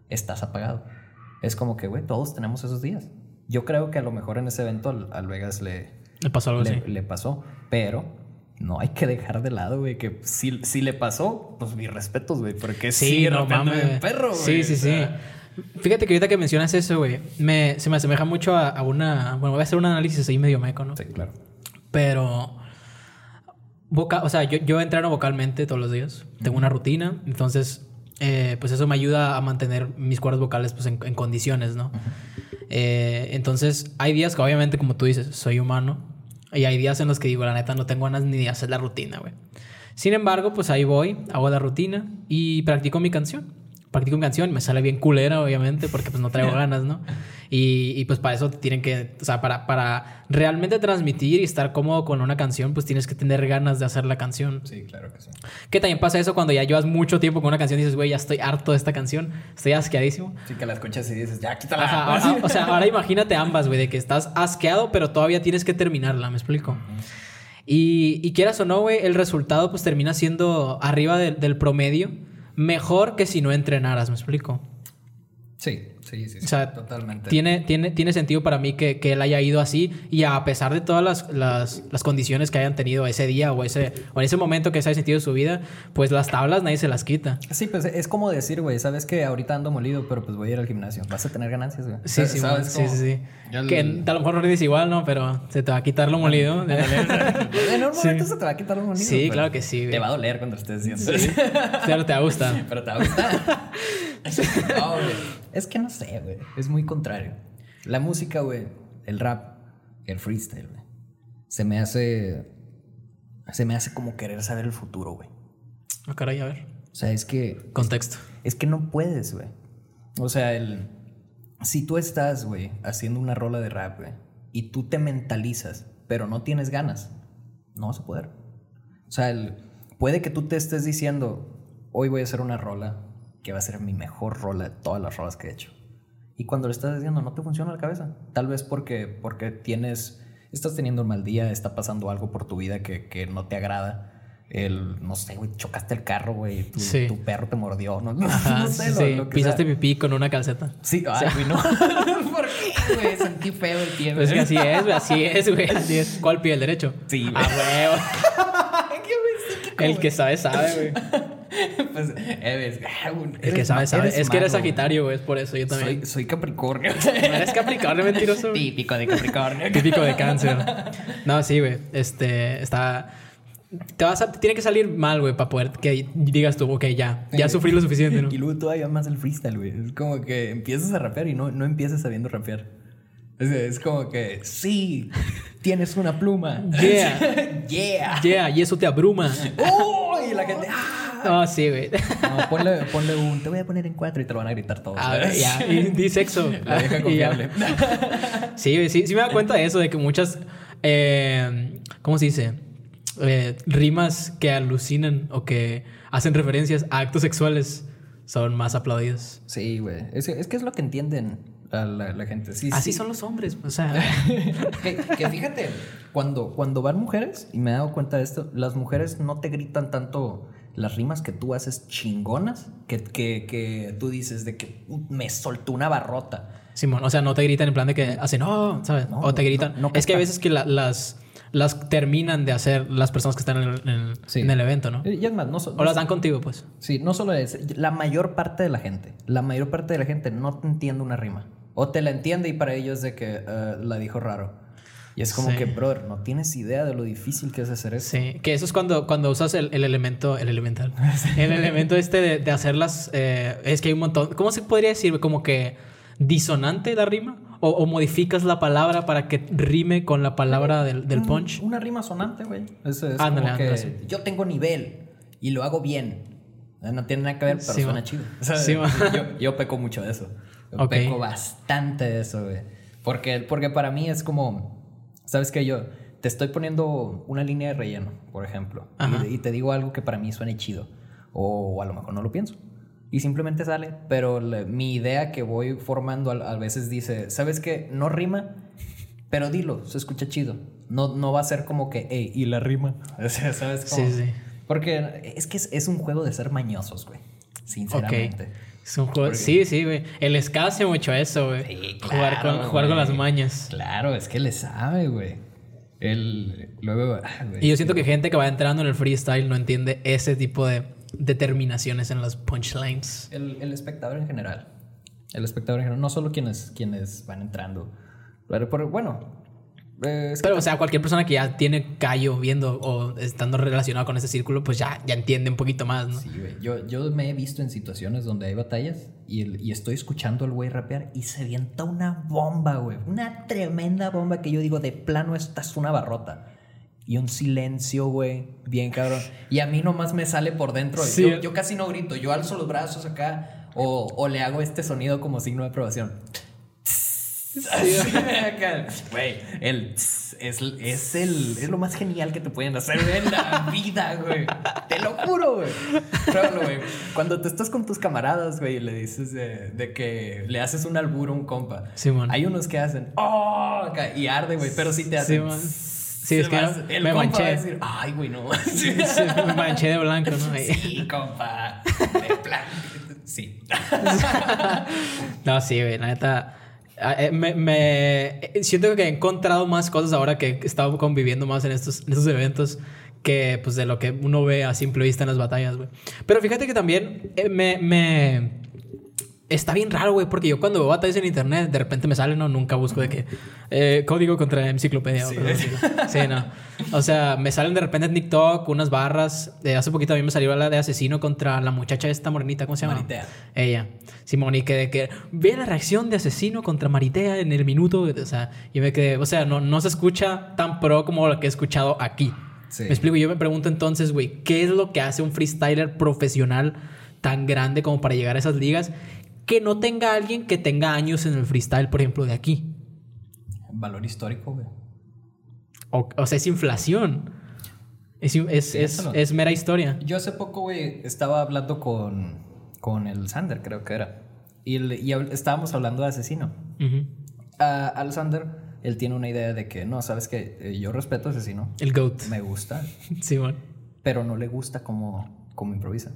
estás apagado. Es como que, güey, todos tenemos esos días. Yo creo que a lo mejor en ese evento al, al Vegas le, Le pasó algo le, así. le pasó, pero no hay que dejar de lado, güey, que si, si le pasó, pues mis respetos, güey, porque sí, no rapeando mames. perro, güey. Sí, sí, o sí. Fíjate que ahorita que mencionas eso, güey, me, se me asemeja mucho a, a una. Bueno, voy a hacer un análisis ahí medio meco, ¿no? Sí, claro. Pero. Voca, o sea, yo, yo entreno vocalmente todos los días. Tengo una rutina. Entonces, eh, pues eso me ayuda a mantener mis cuerdas vocales pues, en, en condiciones, ¿no? Eh, entonces, hay días que, obviamente, como tú dices, soy humano. Y hay días en los que digo, la neta, no tengo ganas ni de hacer la rutina, güey. Sin embargo, pues ahí voy, hago la rutina y practico mi canción. Practico mi canción, me sale bien culera, obviamente, porque pues no traigo ganas, ¿no? Y, y, pues para eso tienen que, o sea, para, para realmente transmitir y estar cómodo con una canción, pues tienes que tener ganas de hacer la canción. Sí, claro que sí. Que también pasa eso cuando ya llevas mucho tiempo con una canción y dices, güey, ya estoy harto de esta canción, estoy asqueadísimo. Sí, que la escuchas y dices, ya, quítala. Ajá, ahora- o sea, ahora imagínate ambas, güey, de que estás asqueado, pero todavía tienes que terminarla, ¿me explico? Y, y quieras o no, güey, el resultado pues termina siendo arriba de- del promedio, mejor que si no entrenaras, ¿me explico? Sí, sí, sí, sí, O sea, totalmente. Tiene, tiene, tiene sentido para mí que, que él haya ido así y a pesar de todas las, las, las condiciones que hayan tenido ese día o, ese, o en ese momento que se haya sentido su vida, pues las tablas nadie se las quita. Sí, pues es como decir, güey, sabes que ahorita ando molido, pero pues voy a ir al gimnasio. Vas a tener ganancias, güey. Sí, sí, ¿Sabes sí, sí, sí. El- Que a lo mejor no eres igual, ¿no? Pero se te va a quitar lo molido. En un Sí. momento se te va a quitar un molido. Sí, pero claro que sí, güey. Te va a doler cuando estés diciendo Sí. Claro, te va a gustar. Pero te va a gustar. No. Es que no sé, güey. Es muy contrario. La música, güey, el rap, el freestyle, güey. Se me hace. Se me hace como querer saber el futuro, güey. Ah, caray, a ver. O sea, es que. Contexto. Es que no puedes, güey. O sea, el. Si tú estás, güey, haciendo una rola de rap, güey, y tú te mentalizas, pero no tienes ganas, no vas a poder. O sea, el- puede que tú te estés diciendo, hoy voy a hacer una rola que va a ser mi mejor rola de todas las rolas que he hecho. Y cuando lo estás diciendo, no te funciona la cabeza. Tal vez porque, porque tienes, estás teniendo un mal día, está pasando algo por tu vida que, que no te agrada. El, no sé, güey, chocaste el carro, güey, tu, Sí. tu perro te mordió, no, Ajá, no sé, sí, lo- lo que Pisaste sea. pipí con una calceta. Sí, ay, güey, no. ¿Por qué, güey? Sentí feo el pie, Pues que así es, güey, así es, güey, así es. ¿Cuál pie? ¿El derecho? Sí, güey. Ah, güey, El que sabe, sabe, güey. Pues, eres, güey, El que eres sabe, sabe. eres Es que eres Sagitario, es por eso yo también. Soy, soy Capricornio. ¿No eres Capricornio, mentiroso? Típico de Capricornio. Típico de cáncer. No, sí, güey. Este, está... Te vas a... Tiene que salir mal, güey, para poder que digas tú, ok, ya. Ya sufrí lo suficiente, ¿no? Y luego todavía más el freestyle, güey. Es como que empiezas a rapear y no, no empiezas sabiendo rapear. Es, como que, sí, tienes una pluma. Yeah. yeah. Yeah, y eso te abruma. ¡Oh! Y la gente, ¡ah! No, sí, güey. No, ponle, ponle un, te voy a poner en cuatro y te lo van a gritar todos. A ver, ya, y di sexo. La ya. confiable. Sí, sí, sí me da cuenta de eso, de que muchas, eh, ¿cómo se dice? Eh, rimas que alucinan o que hacen referencias a actos sexuales son más aplaudidas. Sí, güey. Es, es que es lo que entienden la, la- la gente. Sí, Así sí. son los hombres, o sea... que, que fíjate, cuando, cuando van mujeres, y me he dado cuenta de esto, las mujeres no te gritan tanto las rimas que tú haces chingonas, que, que, que tú dices de que "Uh, me soltó una barrota. Simón, o sea, no te gritan en plan de que hacen, no, ¿sabes? No, o te gritan. no, no es que a veces que la- las, las terminan de hacer las personas que están en el, en el- Sí. en el evento, ¿no? Y es más, no, so- O las dan contigo, pues. Sí, no solo es, la mayor parte de la gente, la mayor parte de la gente no te entiende una rima. O te la entiende y para ellos de que eh, la dijo raro. Y es como Sí. que, brother, no tienes idea de lo difícil que es hacer eso. Sí, que eso es cuando, cuando usas el, el elemento, el elemental, el elemento este de, de hacerlas, eh, es que hay un montón, ¿cómo se podría decir? Como que disonante la rima, o, o modificas la palabra para que rime con la palabra del, del Un- punch. Una rima sonante, güey. Eso es Ándale, como que ándale, sí. yo tengo nivel y lo hago bien. No tiene nada que ver, pero Sí, suena ma. chido. O sea, Sí, ma. yo, yo peco mucho de eso. Yo Ok. peco bastante de eso, güey. Porque, porque para mí es como, ¿sabes qué? Yo te estoy poniendo una línea de relleno, por ejemplo, y, y te digo algo que para mí suene chido. O a lo mejor no lo pienso. Y simplemente sale, pero la- mi idea que voy formando a, a veces dice, ¿sabes qué? No rima, pero dilo, se escucha chido. No, no va a ser como que, hey, y la rima. O sea, ¿sabes cómo? Sí, sí. Porque es que es, es un juego de ser mañosos, güey. Sinceramente. Ok. Es un juego. Sí, sí, güey. El ska hace mucho eso, güey. Sí, jugar claro, con, jugar con las mañas. Claro, es que le sabe, güey. El, luego, ah, güey. Y yo siento que gente que va entrando en el freestyle no entiende ese tipo de determinaciones en las punchlines. El, el espectador en general. El espectador en general. No solo quienes, quienes van entrando. Pero, pero bueno. Es que Pero, o sea, cualquier persona que ya tiene callo viendo o estando relacionado con ese círculo, pues ya, ya entiende un poquito más, ¿no? Sí, güey. Yo, yo me he visto en situaciones donde hay batallas y, el- y estoy escuchando al güey rapear y se avienta una bomba, güey. Una tremenda bomba que yo digo, de plano, esta es una barrota. Y un silencio, güey, bien cabrón. Y a mí nomás me sale por dentro. Sí. Yo, yo casi no grito, yo alzo los brazos acá o, o le hago este sonido como signo de aprobación. Güey, el tss es, es, el, es lo más genial que te pueden hacer en la vida, güey. Te lo juro, güey. Güey. Cuando te estás con tus camaradas, güey, y le dices de, de que le haces un albur a un compa. Simón. Hay unos que hacen, ¡oh! Y arde, güey, pero sí te hacen. Tss. Sí, es que Vas- el me compa manché. va a decir, Ay, güey, no. Sí, me manché de blanco, ¿no? Sí, compa. De plan. Sí. No, sí, güey, la neta. Ah, eh, Me, eh, siento que he encontrado más cosas ahora que he estado conviviendo más en estos, en estos eventos que pues de lo que uno ve a simple vista en las batallas, güey. Pero fíjate que también eh, me- Está bien raro, güey, porque yo cuando veo batallas en internet, de repente me sale, no, nunca busco de que eh, código contra enciclopedia. o Sí. así, ¿no? Sí, no. O sea, me salen de repente en TikTok unas barras. De hace poquito a mí me salió la de asesino contra la muchacha esta morenita, ¿cómo se llama? Maritea. Ella. Simón, y que de que ve la reacción de asesino contra Maritea en el minuto. O sea, yo me quedé, o sea, no, no se escucha tan pro como lo que he escuchado aquí. Sí. Me explico, yo me pregunto entonces, güey, ¿qué es lo que hace un freestyler profesional tan grande como para llegar a esas ligas que no tenga alguien que tenga años en el freestyle, por ejemplo, de aquí? Valor histórico, güey. O, o sea, es inflación. Es, es, es, es mera historia. Yo hace poco, güey, estaba hablando con, con el Sander, creo que era. Y, el- y estábamos hablando de asesino. A- al Sander, él tiene una idea de que, no, sabes que yo respeto a asesino. El GOAT. Me gusta, Simón. pero no le gusta como, como improvisa.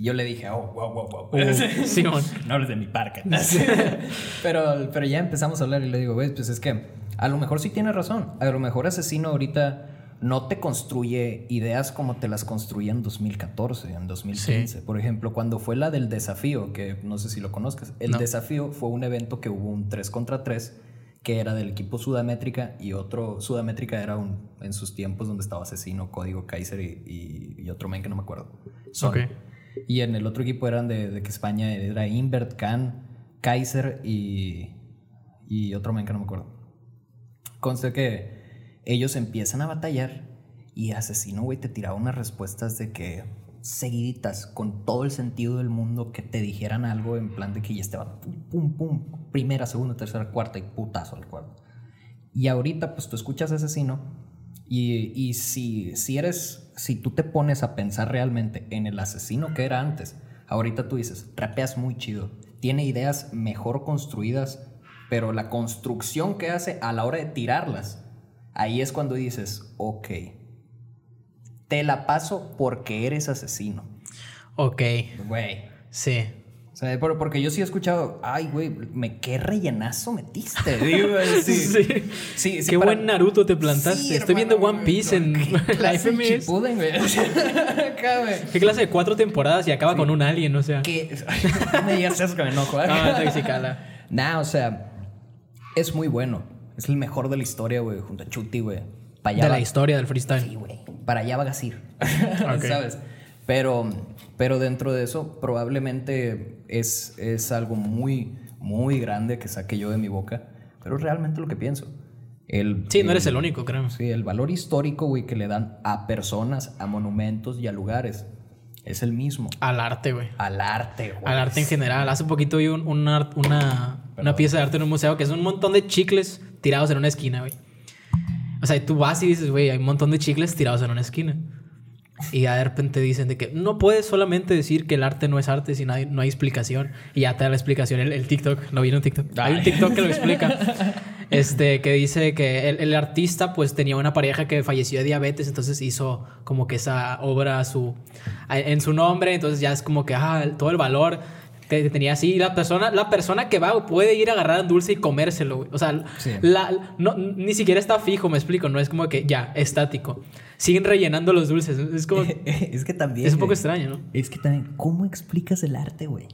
Y yo le dije, oh, wow, wow, wow. Uh, Simón. no eres de mi parque. pero, pero ya empezamos a hablar y le digo, güey, pues es que a lo mejor sí tiene razón. A lo mejor Asesino ahorita no te construye ideas como te las construía en 2014, en 2015. Por ejemplo, cuando fue la del desafío, que no sé si lo conozcas, el No. desafío fue un evento que hubo un 3 contra 3 que era del equipo Sudamétrica y otro Sudamétrica era un en sus tiempos donde estaba Asesino, Código Kaiser y, y- y otro men que no me acuerdo. Son. Ok. Y en el otro equipo eran de, de que España era Invert, Khan, Kaiser y, y otro men que no me acuerdo. Conste que ellos empiezan a batallar y Asesino, güey, te tiraba unas respuestas de que seguiditas, con todo el sentido del mundo, que te dijeran algo en plan de que ya estaba pum, pum, pum, primera, segunda, tercera, cuarta y putazo al cuarto. Y ahorita, pues tú escuchas asesino y, y si, si eres, si tú te pones a pensar realmente en el asesino que era antes, ahorita tú dices, rapeas muy chido, tiene ideas mejor construidas, pero la construcción que hace a la hora de tirarlas, ahí es cuando dices, ok, te la paso porque eres asesino. Ok. Güey. Sí. Sea, porque yo sí he escuchado, ay, güey, me qué rellenazo metiste. Sí. Sí. Sí, sí, Qué para- buen Naruto te plantaste. Sí, Estoy viendo One Piece en ¿qué la FMS. Shippuden, güey? ¿Qué clase de cuatro temporadas y acaba con un alien? O sea. ¿Qué? No me digas eso que me enojo. ¿eh? Ah, Taxicala. Nah, o sea, es muy bueno. Es el mejor de la historia, güey, junto a Chuti, güey. De va- la historia del Sí, freestyle. güey. Para allá va Gasir. Ok. ¿Sabes? Pero, pero dentro de eso, probablemente es, es algo muy, muy grande que saque yo de mi boca. Pero es realmente lo que pienso. El, Sí, no eres el único, creo. Sí, el valor histórico, güey, que le dan a personas, a monumentos y a lugares es el mismo. Al arte, güey. Al arte, güey. Al arte en general. Hace poquito vi un, un art- una, una pieza de arte en un museo que es un montón de chicles tirados en una esquina, güey. O sea, tú vas y dices, güey, hay un montón de chicles tirados en una esquina. Y ya de repente dicen de que no puedes solamente decir que el arte no es arte si no hay, no hay explicación. Y ya te da la explicación el, el TikTok. ¿Lo vieron en TikTok? Hay un. TikTok que lo explica. Este, que dice que el, el artista pues tenía una pareja que falleció de diabetes, entonces hizo como que esa obra su, en su nombre, entonces ya es como que ah, todo el valor que tenía así. Y la persona, la persona que va puede ir a agarrar un dulce y comérselo, güey. O sea, Sí. la- no, ni siquiera está fijo, me explico, no es como que ya, estático. Siguen rellenando los dulces. Es como... es que también. Es un poco extraño, ¿no? Es que también, ¿cómo explicas el arte, güey?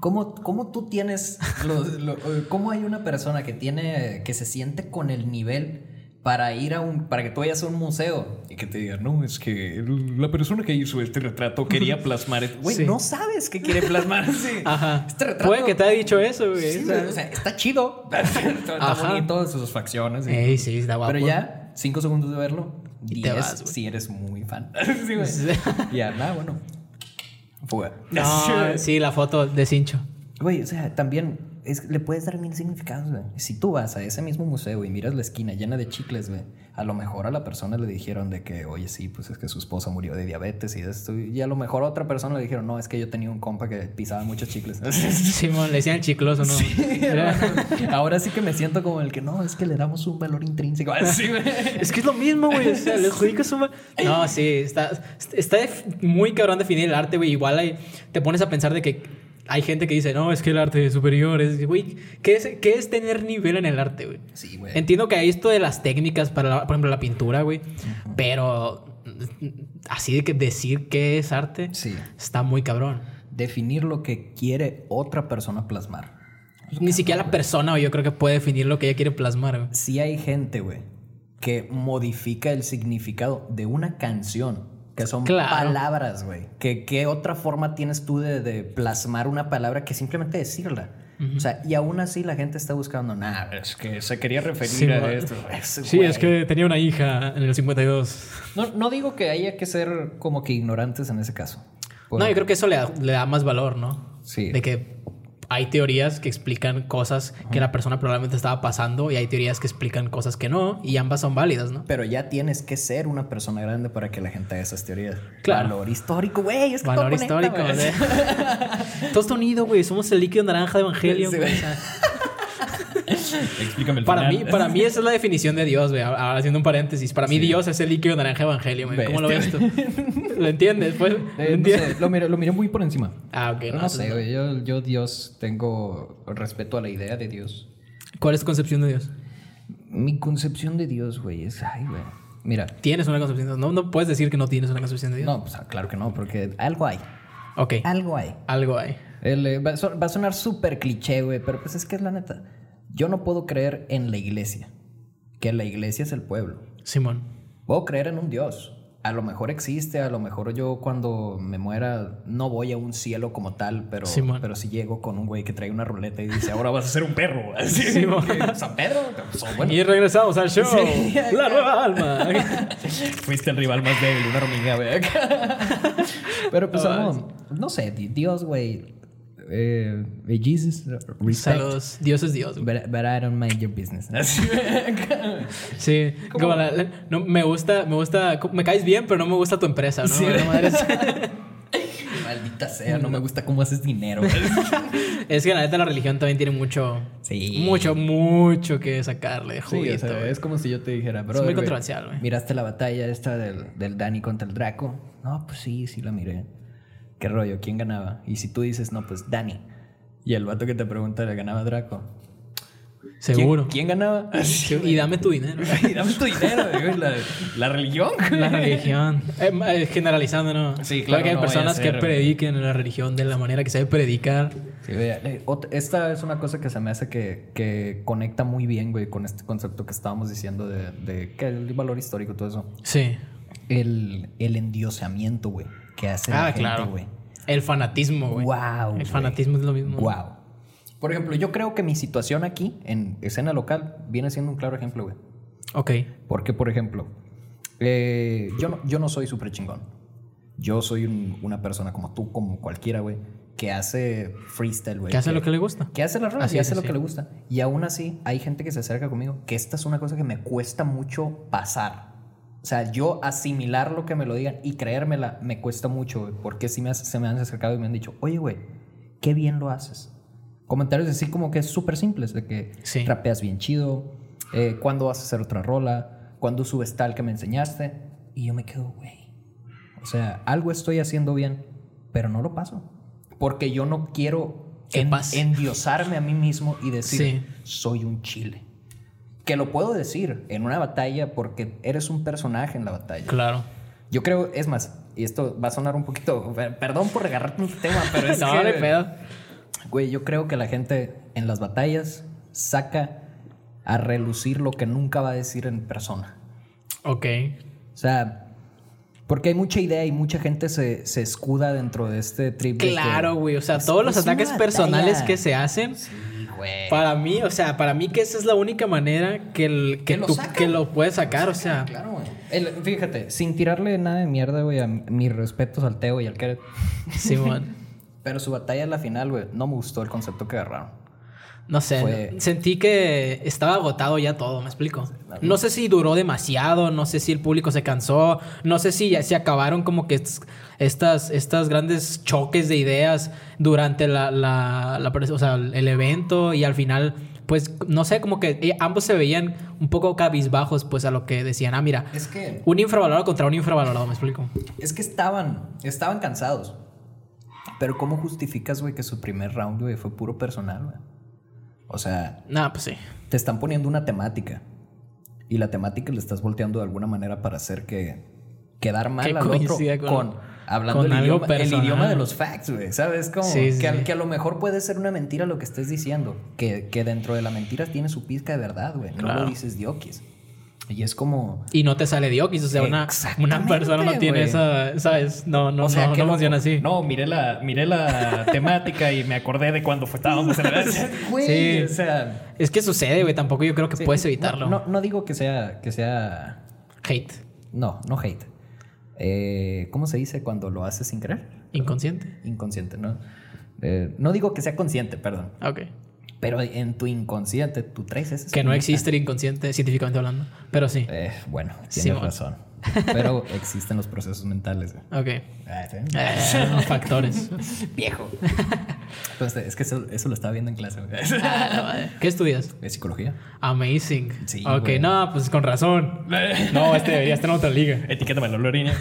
¿Cómo, cómo tú tienes, los- lo- cómo hay una persona que tiene, que se siente con el nivel para ir a un, para que tú vayas a un museo y que te diga, no, es que la persona que hizo este retrato quería plasmar, et-". güey, Sí. no sabes qué quiere plasmar, sí. Ajá. Este retrato, Puede que te haya dicho eso, güey. Sí, O sea, está chido, está Ajá. bonito sus facciones. Ey, sí, está guapo. pero ya cinco segundos de verlo, Y te 10 vas, si eres muy fan. Sí. Ya, nada, bueno, fuga. No, sí, la foto de Cincho. Güey, o sea, también es- le puedes dar mil significados, güey. Si tú vas a ese mismo museo y miras la esquina llena de chicles, güey, a lo mejor a la persona le dijeron de que, oye, sí, pues es que su esposa murió de diabetes y de esto. Y a lo mejor a otra persona le dijeron, no, es que yo tenía un compa que pisaba muchos chicles. Simón, le decían chicloso, ¿no? Ahora sí que me siento como el que no, es que le damos un valor intrínseco. Güey. Es que es lo mismo, güey. O sea, le adjudicas un... No, sí, está, está muy cabrón definir el arte, güey. Igual hay, te pones a pensar de que hay gente que dice, no, es que el arte es superior. Es, güey, ¿qué es, ¿qué es tener nivel en el arte, güey? Sí, güey. Entiendo que hay esto de las técnicas para, la- por ejemplo, la pintura, güey. Pero así de que decir qué es arte Sí. está muy cabrón. Definir lo que quiere otra persona plasmar. Ni siquiera la persona, güey, yo creo que puede definir lo que ella quiere plasmar, güey. Si hay gente, güey, que modifica el significado de una canción, que son Claro. palabras, güey. Que, ¿Qué otra forma tienes tú de, de plasmar una palabra que simplemente decirla? O sea, y aún así la gente está buscando, nada, es que se quería referir Sí, a esto. Sí, es que tenía una hija en el 52. No, no digo que haya que ser como que ignorantes en ese caso. No, yo creo que eso le da, le da más valor, ¿no? Sí. De que hay teorías que explican cosas que la persona probablemente estaba pasando y hay teorías que explican cosas que no y ambas son válidas, ¿no? Pero ya tienes que ser una persona grande para que la gente haga esas teorías. Claro. Valor histórico, güey. Es que Valor histórico, güey. ¿eh? Todo está unido, güey. Somos el líquido naranja de Evangelion. Sí, güey. güey. O sea, Explícame el para, final. mí, para mí esa es la definición de Dios, güey. Ahora haciendo un paréntesis. Para mí Dios es el líquido naranja de Evangelion, güey. ¿Cómo lo ves tú? ¿Lo entiendes? Pues, ¿lo Eh, no entiendes? sé, lo, miré, lo miré muy por encima. Ah, ok. No, no entonces sé, güey. Yo, yo, Dios, tengo respeto a la idea de Dios. ¿Cuál es tu concepción de Dios? Mi concepción de Dios, güey, es. Ay, güey. Mira. ¿Tienes una concepción de Dios? No, no puedes decir que no tienes una concepción de Dios. No, pues ah, claro que no, porque algo hay. Ok. Algo hay. Algo hay. El, eh, va a sonar súper cliché, güey, pero pues es que es la neta. Yo no puedo creer en la iglesia. Que la iglesia es el pueblo. Simón. Puedo creer en un Dios. a lo mejor existe, a lo mejor yo cuando me muera no voy a un cielo como tal, pero, Simón. pero si llego con un güey que trae una ruleta y dice, ahora vas a ser un perro. Así, Simón. San Pedro, pues, bueno, Y regresamos al show. Sí, la nueva alma. fuiste el rival más débil, una hormiga, güey. pero pues, no, no sé, di- Dios, güey. Eh, Jesus, respect. Saludos. Dios es Dios. But, but I don't mind your business. Sí, como la- la- no, me gusta, me gusta, me caes bien, pero no me gusta tu empresa, ¿no? Sí. Maldita sea, no me gusta cómo haces dinero. es que la neta la religión también tiene mucho, Sí. mucho, mucho que sacarle de Sí, o sea, es como si yo te dijera, bro. Es muy controversial, güey. ¿Miraste la batalla esta del, del Dani contra el Draco? No, pues sí, sí la miré. ¿Qué rollo? ¿Quién ganaba? Y si tú dices, no, pues Dani. Y el vato que te pregunta, ¿le ganaba Draco? ¿Quién- Seguro. ¿Quién, ganaba? Y dame tu dinero. y dame tu dinero, la, la religión. La religión. Eh, eh, generalizando, ¿no? Sí, Claro claro, que hay no personas que prediquen la religión de la manera que se debe predicar. Sí, eh, Esta es una cosa que se me hace que, que conecta muy bien, güey, con este concepto que estábamos diciendo de, de que el valor histórico y todo eso. Sí. El, el endiosamiento, güey, que hace la Ah, gente, claro. güey. El fanatismo, güey. Wow. El güey. fanatismo es lo mismo. Wow. Por ejemplo, yo creo que mi situación aquí, en escena local, viene siendo un claro ejemplo, güey. Ok. Porque, por ejemplo, eh, yo, no, yo no soy súper chingón. Yo soy un- una persona como tú, como cualquiera, güey, que hace freestyle, güey. Que hace lo que le gusta. Que hace las rolas es, hace lo que le gusta. Y aún así, hay gente que se acerca conmigo, que esta es una cosa que me cuesta mucho pasar. O sea, yo asimilar lo que me lo digan y creérmela me cuesta mucho, güey. Porque sí me se me han acercado y me han dicho, oye, güey, qué bien lo haces. Comentarios así como que súper simples, de que Sí. rapeas bien chido, eh, cuándo vas a hacer otra rola, cuándo subes tal que me enseñaste. Y yo me quedo, güey. O sea, algo estoy haciendo bien, pero no lo paso. Porque yo no quiero en- endiosarme a mí mismo y decir, Sí. soy un chile. Que lo puedo decir en una batalla porque eres un personaje en la batalla. Claro. Yo creo, es más, y esto va a sonar un poquito, perdón por agarrarte un tema, pero es no, que, pedo. güey, yo creo que la gente en las batallas saca a relucir lo que nunca va a decir en persona. Ok. O sea, porque hay mucha idea y mucha gente se, se escuda dentro de este trip. Claro, güey. O sea, es- todos los ataques personales que se hacen. Sí, güey. Para mí, o sea, para mí que esa es la única manera que, el, que, Que lo tú- que lo puedes sacar. O sea, Claro, güey. El- Fíjate, sin tirarle nada de mierda, güey, a mis respetos al Teo y al Keret. Simón. Pero su batalla en la final, güey, no me gustó el concepto que agarraron. No sé, Fue- sentí que estaba agotado ya todo, ¿me explico? No sé si duró demasiado, no sé si el público se cansó, no sé si ya se acabaron como que est- estas, estas grandes choques de ideas durante la, la, la pres- o sea, el evento y al final, pues, no sé, como que eh, ambos se veían un poco cabizbajos, pues, a lo que decían, ah, mira, Es que, un infravalorado contra un infravalorado, ¿me explico? es que estaban, estaban cansados. Pero ¿cómo justificas, güey, que su primer round, güey, fue puro personal, güey? O sea, Nah, pues sí. te están poniendo una temática. Y la temática le estás volteando de alguna manera para hacer que quedar mal Que al otro coincida con- con, hablando con el, algo idioma, el personal. idioma de los facts, güey. ¿Sabes? Como Sí, sí, que, a- sí. que a lo mejor puede ser una mentira lo que estés diciendo. Que, que dentro de la mentira tiene su pizca de verdad, güey. No Claro. lo dices diokis. Y es como... Y no te sale diokis, o sea, una, una persona no tiene güey. esa, ¿sabes? No, no, o sea, no, no funciona así. No, miré la, miré la temática y me acordé de cuando fue- estábamos en la Sí. o sea... Es que sucede, güey. Tampoco yo creo que sí, puedes no- evitarlo. No, no digo que sea, que sea... Hate. No, no hate. Eh, ¿Cómo se dice cuando lo haces sin querer? Inconsciente. Inconsciente, ¿no? Eh, no digo que sea consciente, perdón. Ok. Pero en tu inconsciente tú traes Que no existe el inconsciente científicamente hablando. Pero sí. Eh, bueno, tienes Simón. razón. Pero existen los procesos mentales. güey. Ok. Ah, ¿sí? Eh, los factores. Viejo. Entonces, es que eso, eso lo estaba viendo en clase. Ah. ¿Qué estudias? ¿Es psicología? Amazing. Sí, Ok, güey. no, pues con razón. No, este debería estar en otra liga. Etiquétamelo, Lorena.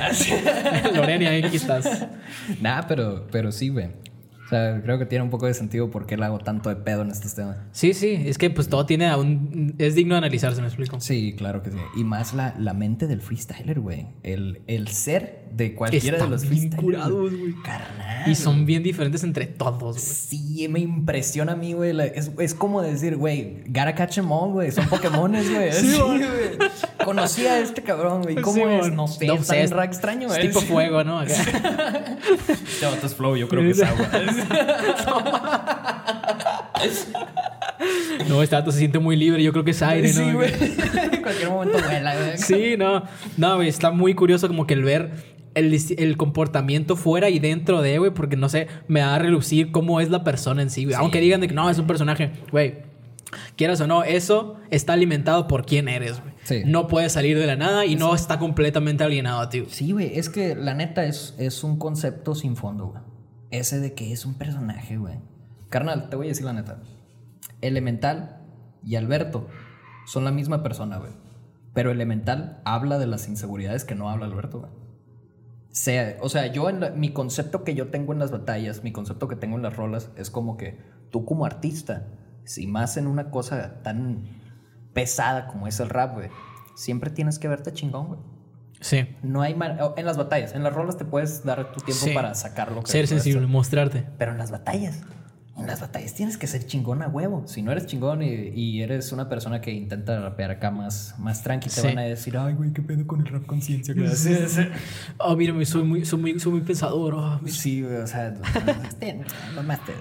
Lorena, aquí estás. Nah, pero, pero sí, güey. O sea, creo que tiene un poco de sentido por qué le hago tanto de pedo en estos temas. Sí, sí. Es que pues todo tiene aún... Es digno de analizarse, me explico. Sí, claro que sí. Y más la, la mente del freestyler, güey. El, el ser de cualquiera Están de los bien curados, güey. Carnal. Y son bien diferentes entre todos, güey. Sí, me impresiona a mí, güey. Es, es como decir, güey, gotta catch em all, güey. Son Pokémones, güey. Sí, güey. Conocí a este cabrón, güey. ¿Cómo Sí, es? No sé, No está es- ra extraño, Es güey. tipo fuego, ¿no? Acá. Este vato es flow, yo creo que es agua. No, este dato se siente muy libre. Yo creo que es aire, ¿no? Sí, güey. en cualquier momento vuela, güey. Sí, no. No, güey, está muy curioso como que el ver el, comportamiento fuera y dentro de, güey, porque no sé, me da a relucir cómo es la persona en sí, güey. Aunque digan de que no, es un personaje, güey. Quieras o no, eso está alimentado por quién eres, güey. Sí. No puede salir de la nada y no está completamente alienado a ti. güey. Sí, güey. Es que la neta es, es un concepto sin fondo, güey. Ese de que es un personaje, güey. Carnal, te voy a decir la neta. Elemental y Alberto son la misma persona, güey. Pero Elemental habla de las inseguridades que no habla Alberto, güey. Sea, o sea, yo en la- mi concepto que yo tengo en las batallas, mi concepto que tengo en las rolas, es como que tú como artista, si más en una cosa tan pesada como es el rap, güey, siempre tienes que verte chingón, güey. Sí. No hay en las batallas, en las rolas te puedes dar tu tiempo Sí. para sacarlo. Ser sensible, mostrarte. Pero en las batallas, las batallas tienes que ser chingón a huevo. Si no eres chingón y, y eres una persona que intenta rapear acá más, más tranqui, te Sí. van a decir, ay, güey, qué pedo con el rap conciencia. güey?" Oh, mírame, soy muy, soy muy, soy muy pensador. oh, mira. Sí, güey, o sea, no mates.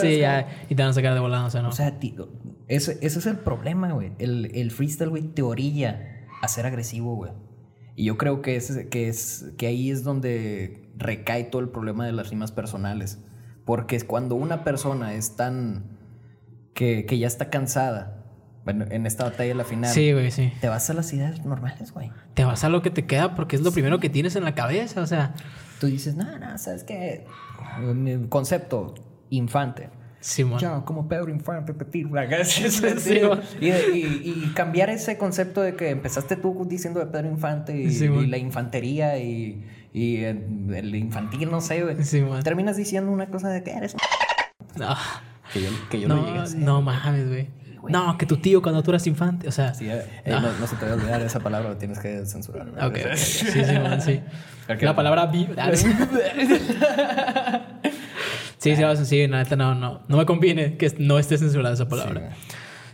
sí, ya. Y te van a sacar de volada, o sea, ¿no? O sea, tío, ese, ese es el problema, güey. El, el freestyle, güey, te orilla a ser agresivo, güey. Y yo creo que, ese, que, es, que ahí es donde recae todo el problema de las rimas personales. Porque es cuando una persona es tan... que, que ya está cansada, bueno, en esta batalla de la final, sí, güey, sí. te vas a las ideas normales, güey. Te vas a lo que te queda porque es lo primero que tienes en la cabeza, o sea. Tú dices, no, no, ¿sabes qué? Mi concepto, infante. Sí, man. Ya, como Pedro Infante, Petit, gracias. Sí, man. y, y- y cambiar ese concepto de que empezaste tú diciendo de Pedro Infante y, Sí, y la infantería y, y el, el infantil, no sé, güey. Sí, man. Terminas diciendo una cosa de que eres. No, Que yo, que yo lo llegué a no, hacer. no mames, güey. No, que tu tío cuando tú eras infante, o sea. Sí, eh, eh, no, no se te va a olvidar esa palabra, tienes que censurar. güey. Ok, ok. Sí, sí, man, sí. Ok. La palabra vi. Ah, sí. Sí, sí, sí, sí, la neta no, no. No me conviene que no esté censurada esa palabra. güey.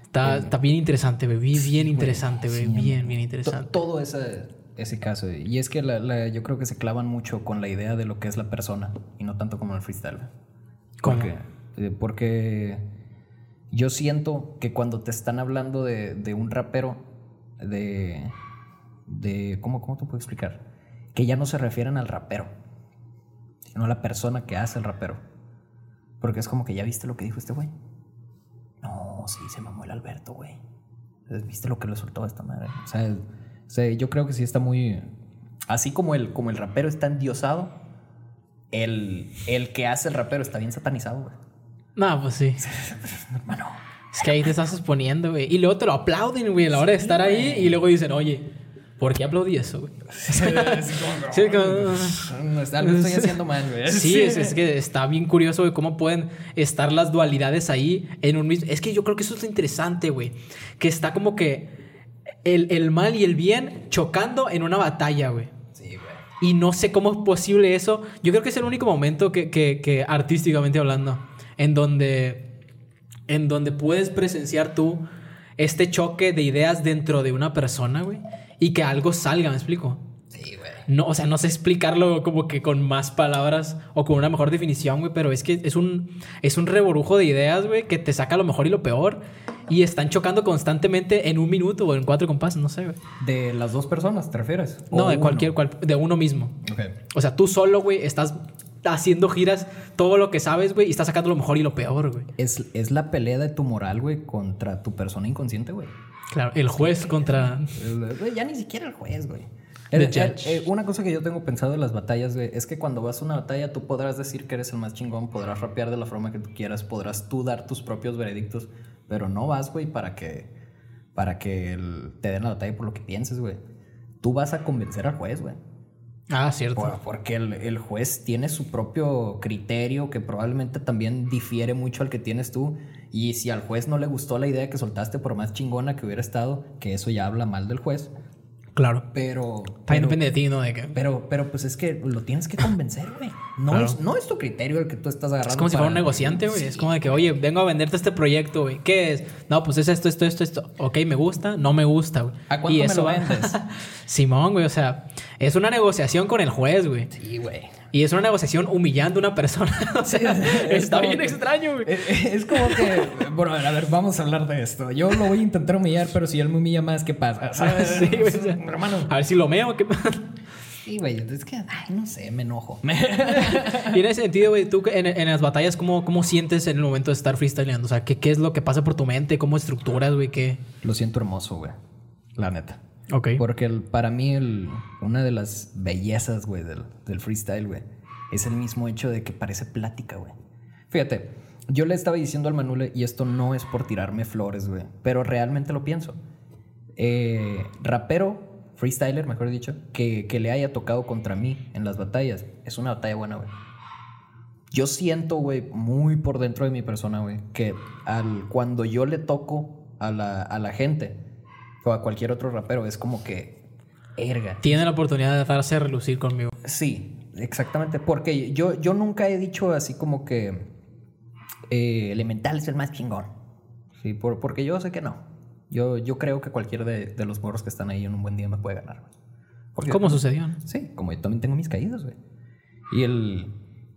está, está bien interesante, güey. Bien, bien interesante, güey. Sí, Bien, bien interesante. Todo ese, ese caso. Y es que la- la- yo creo que se clavan mucho con la idea de lo que es la persona y no tanto como el freestyle. ¿Cómo? Porque, eh, porque yo siento que cuando te están hablando de, de un rapero, de. de ¿cómo, ¿Cómo te puedo explicar? Que ya no se refieren al rapero, sino a la persona que hace el rapero. Porque es como que ya viste lo que dijo este güey. No, sí, se mamó el Alberto, güey. ¿Viste lo que le soltó a esta madre? O sea, o sea, yo creo que sí está muy. Así como el, como el rapero está endiosado, el, el que hace el rapero está bien satanizado, güey. No, pues sí. Hermano. Es que ahí te estás exponiendo, güey. Y luego te lo aplauden, güey, a la hora de estar ahí. Y luego dicen, oye, ¿por qué aplaudí eso, güey? Sí, como- No, está- algo estoy haciendo mal, güey. Sí, es, es que está bien curioso, güey, cómo pueden estar las dualidades ahí en un mismo. Es que yo creo que eso es lo interesante, güey. Que está como que el, el mal y el bien chocando en una batalla, güey. Sí, güey. Y no sé cómo es posible eso. Yo creo que es el único momento que, que- que artísticamente hablando, en donde, en donde puedes presenciar tú este choque de ideas dentro de una persona, güey. Y que algo salga, ¿me explico? Sí, güey. No, o sea, no sé explicarlo como que con más palabras o con una mejor definición, güey, pero es que es un, es un reborujo de ideas, güey, que te saca lo mejor y lo peor y están chocando constantemente en un minuto o en cuatro compases, no sé, güey. De las dos personas, ¿te refieres? No, de uno. cualquier, cual, de uno mismo. Ok. O sea, tú solo, güey, estás haciendo giras todo lo que sabes, güey, y estás sacando lo mejor y lo peor, güey. Es, es la pelea de tu moral, güey, contra tu persona inconsciente, güey. Claro, el juez contra... Ya ni siquiera el juez, güey. El- el- eh, una cosa que yo tengo pensado en las batallas, güey, es que cuando vas a una batalla tú podrás decir que eres el más chingón, podrás rapear de la forma que tú quieras, podrás tú dar tus propios veredictos, pero no vas, güey, para que, para que el- te den la batalla por lo que pienses, güey. Tú vas a convencer al juez, güey. Ah, cierto. Por- porque el, el juez tiene su propio criterio que probablemente también difiere mucho al que tienes tú. Y si al juez no le gustó la idea que soltaste, por más chingona que hubiera estado, que eso ya habla mal del juez, Claro. Pero. También pero- depende de ti, ¿no? De que... Pero, pero pues es que lo tienes que convencer, güey. No, Claro. es, no es tu criterio el que tú estás agarrando. Es como si fuera un negociante, güey. Es como de que, oye, vengo a venderte este proyecto, güey. ¿Qué es? No, pues es esto, esto, esto, esto. Ok, me gusta, no me gusta, güey. ¿A cuánto me lo va- vendes? Simón, güey, o sea, es una negociación con el juez, güey. Sí, güey. Y es una negociación humillando a una persona. o sea, es está bien que- extraño, güey. Es, es como que, bueno, a ver, vamos a hablar de esto. Yo lo voy a intentar humillar, pero si él me humilla más, ¿qué pasa? ¿Sabes? Sí, o sea, hermano. A ver si lo meo. ¿qué? Sí, güey, es que, ay, no sé, me enojo. y en ese sentido, güey, tú en, en las batallas, ¿cómo, ¿cómo sientes en el momento de estar freestyleando? O sea, ¿qué, qué es lo que pasa por tu mente? ¿Cómo estructuras, güey? ¿Qué? Lo siento hermoso, güey. La neta. Ok. Porque el- para mí el- una de las bellezas, güey, del, del freestyle, güey, es el mismo hecho de que parece plática, güey. Fíjate, yo le estaba diciendo al Manule, y esto no es por tirarme flores, güey, pero realmente lo pienso. Eh, rapero, freestyler, mejor dicho, que, que le haya tocado contra mí en las batallas, es una batalla buena, güey. Yo siento, güey, muy por dentro de mi persona, güey, que al, cuando yo le toco a la, a la gente a cualquier otro rapero, es como que, erga. Tiene la oportunidad de darse a relucir conmigo. Sí, exactamente, porque yo, yo nunca he dicho así como que eh, Elemental es el más chingón. Sí, por- porque yo sé que no. Yo, yo creo que cualquier de, de los morros que están ahí en un buen día me puede ganar. Porque- ¿Cómo sucedió? no? Sí, como yo también tengo mis caídas, güey. Y el...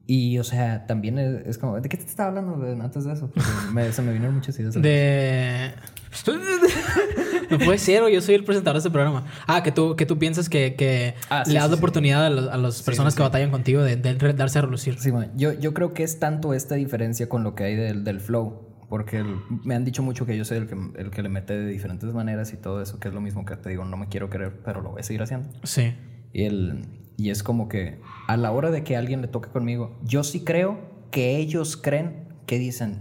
Y, o sea, también es, es como... ¿De qué te estaba hablando antes de eso? Porque me- se me vinieron muchas ideas. De. no puede ser, güey, yo soy el presentador de este programa. Ah, que tú, que tú piensas que, que Ah, sí, le das sí, la sí. oportunidad a, los- a las personas sí, que sí. batallan contigo de, de darse a relucir. Sí, man. yo, yo creo que es tanto esta diferencia con lo que hay del, del flow. Porque el- me han dicho mucho que yo soy el que, el que le mete de diferentes maneras y todo eso, que es lo mismo que te digo, no me quiero creer, pero lo voy a seguir haciendo. Sí. Y, el, y es como que a la hora de que alguien le toque conmigo, yo sí creo que ellos creen que dicen,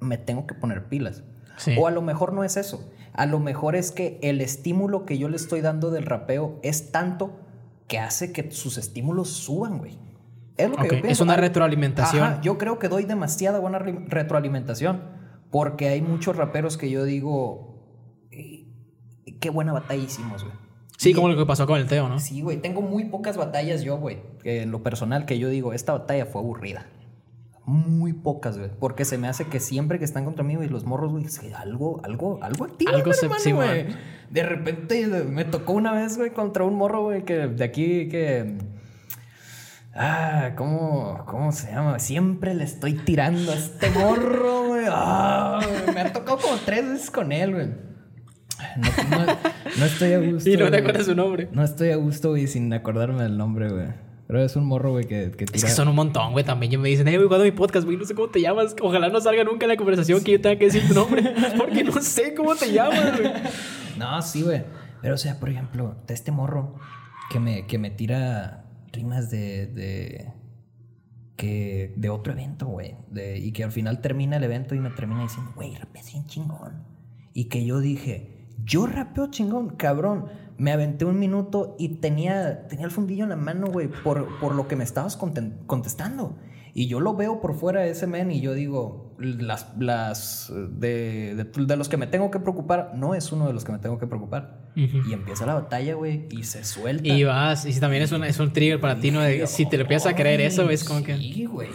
me tengo que poner pilas. Sí. O a lo mejor no es eso. A lo mejor es que el estímulo que yo le estoy dando del rapeo es tanto que hace que sus estímulos suban, güey. Es lo que Ok, yo es pienso. una Ay, retroalimentación. ajá, yo creo que doy demasiada buena re- retroalimentación. Porque hay muchos raperos que yo digo, "Eh, qué buena batalla hicimos, güey. Sí, Y- como lo que pasó con el Teo, ¿no? Sí, güey. Tengo muy pocas batallas yo, güey. que En lo personal, que yo digo, esta batalla fue aburrida. Muy pocas, güey. Porque se me hace que siempre que están contra mí, güey, los morros, güey, algo, algo, algo activo. Algo hermano, sí, güey. De repente me tocó una vez, güey, contra un morro, güey, que de aquí, que. Ah, ¿cómo, ¿cómo se llama? Siempre le estoy tirando a este morro, güey. Ah, me ha tocado como tres veces con él, güey. No, no- no estoy a gusto. Y no te acuerdas su nombre. No estoy a gusto, güey, sin acordarme del nombre, güey. Pero es un morro, güey, que, que Es que son un montón, güey. También me dicen, hey, güey, ¿cuándo mi podcast, güey? No sé cómo te llamas. Ojalá no salga nunca en la conversación que yo tenga que decir tu nombre. Porque no sé cómo te llamas, güey. No, sí, güey. Pero, o sea, por ejemplo, de este morro que me, que me tira rimas de... de que de otro evento, güey. de- Y que al final termina el evento y me termina diciendo, güey, rapeas bien chingón. Y que yo dije, yo rapeo chingón, cabrón. Me aventé un minuto y tenía, tenía el fundillo en la mano, güey, por, por lo que me estabas contestando. Y yo lo veo por fuera de ese men y yo digo, las, las de, de, de los que me tengo que preocupar, no es uno de los que me tengo que preocupar. Ujú. Y empieza la batalla, güey, y se suelta. Y vas, y también es un, es un trigger para ti, ¿no? De- si te lo empiezas a creer eso, es como que. Sí, güey.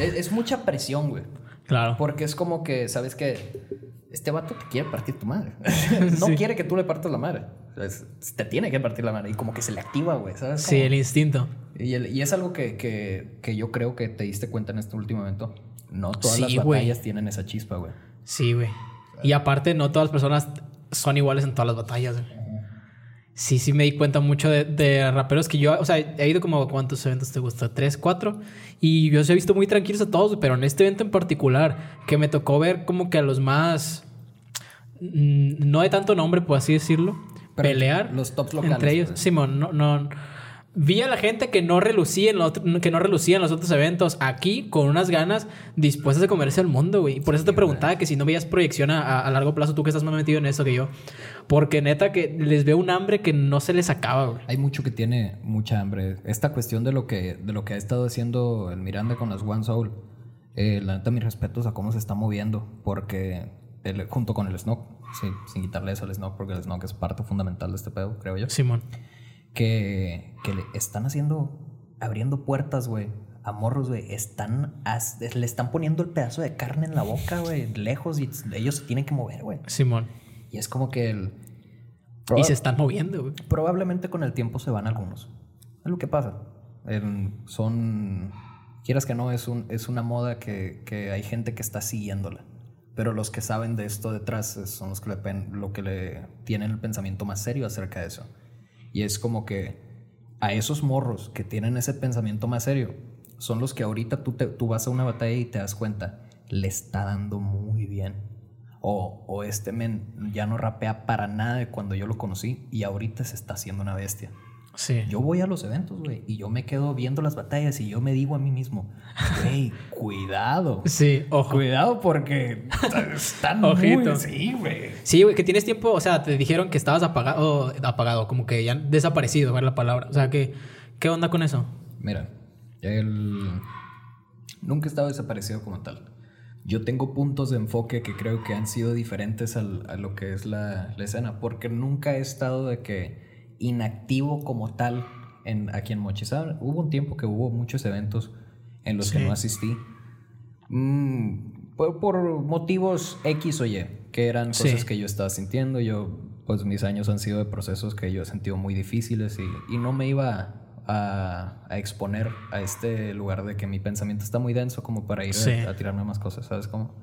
Es- es mucha presión, güey. Claro. Porque es como que, ¿sabes qué? Este vato te quiere partir tu madre. no Sí. quiere que tú le partas la madre. O sea, es- te tiene que partir la madre. Y como que se le activa, güey. ¿Sabes? Sí, el instinto. Y, el- y es algo que, que, que yo creo que te diste cuenta en este último momento. No todas Sí, las batallas tienen esa chispa, güey. Sí, güey. Y aparte, no todas las personas son iguales en todas las batallas, güey. Sí, sí me di cuenta mucho de, de raperos que yo, o sea, he ido como cuántos eventos te gusta, tres, cuatro, y yo los he visto muy tranquilos a todos, pero en este evento en particular, que me tocó ver como que a los más, mm, no de tanto nombre, por así decirlo, Pero pelear los tops locales, entre ellos. pues. Simón, no, no, vi a la gente que no relucía en, los que no relucía en los otros eventos aquí con unas ganas dispuestas a comerse al mundo, güey. Y por eso te preguntaba que si no veías proyección a, a- a largo plazo, tú que estás más metido en eso que yo. Porque neta que les veo un hambre que no se les acaba, güey. Hay mucho que tiene mucha hambre. Esta cuestión de lo que, de lo que ha estado haciendo el Miranda con las One Soul. eh, la neta, mis respetos a cómo se está moviendo. Porque el- junto con el Snock, sí, sin quitarle eso al Snock, porque el Snock es parte fundamental de este pedo, creo yo. Simón. Que, que le están haciendo, abriendo puertas, güey. A morros, güey. Están, as- le están poniendo el pedazo de carne en la boca, güey, lejos y ellos se tienen que mover, güey. Simón. Y es como que el. Y se están moviendo, güey. Probablemente con el tiempo se van algunos. Es lo que pasa. Son. Quieras que no, es, un, es una moda que, que hay gente que está siguiéndola. Pero los que saben de esto detrás es- son los que le, pen- lo que le tienen el pensamiento más serio acerca de eso. Y es como que a esos morros que tienen ese pensamiento más serio son los que ahorita tú, tú vas a una batalla y te das cuenta, le está dando muy bien. O, o este men ya no rapea para nada de cuando yo lo conocí y ahorita se está haciendo una bestia. Sí. Yo voy a los eventos, güey, y yo me quedo viendo las batallas y yo me digo a mí mismo, güey, cuidado. Sí, ojo. Cuidado porque están Ojito. muy... Sí, güey. Sí, güey, que tienes tiempo, o sea, te dijeron que estabas apagado, apagado, como que ya desaparecido, ver la palabra. O sea, que, ¿qué onda con eso? Mira, él nunca he estado desaparecido como tal. Yo tengo puntos de enfoque que creo que han sido diferentes al- a lo que es la, la escena, porque nunca he estado de que inactivo como tal en, aquí en Mochis. ¿Saben? Hubo un tiempo que hubo muchos eventos en los Sí. que no asistí. Mm, por, por motivos X o Y, que eran cosas Sí. que yo estaba sintiendo. Yo, pues mis años han sido de procesos que yo he sentido muy difíciles y, y no me iba a, a exponer a este lugar de que mi pensamiento está muy denso como para ir a- Sí. a, tirarme más cosas, ¿sabes cómo?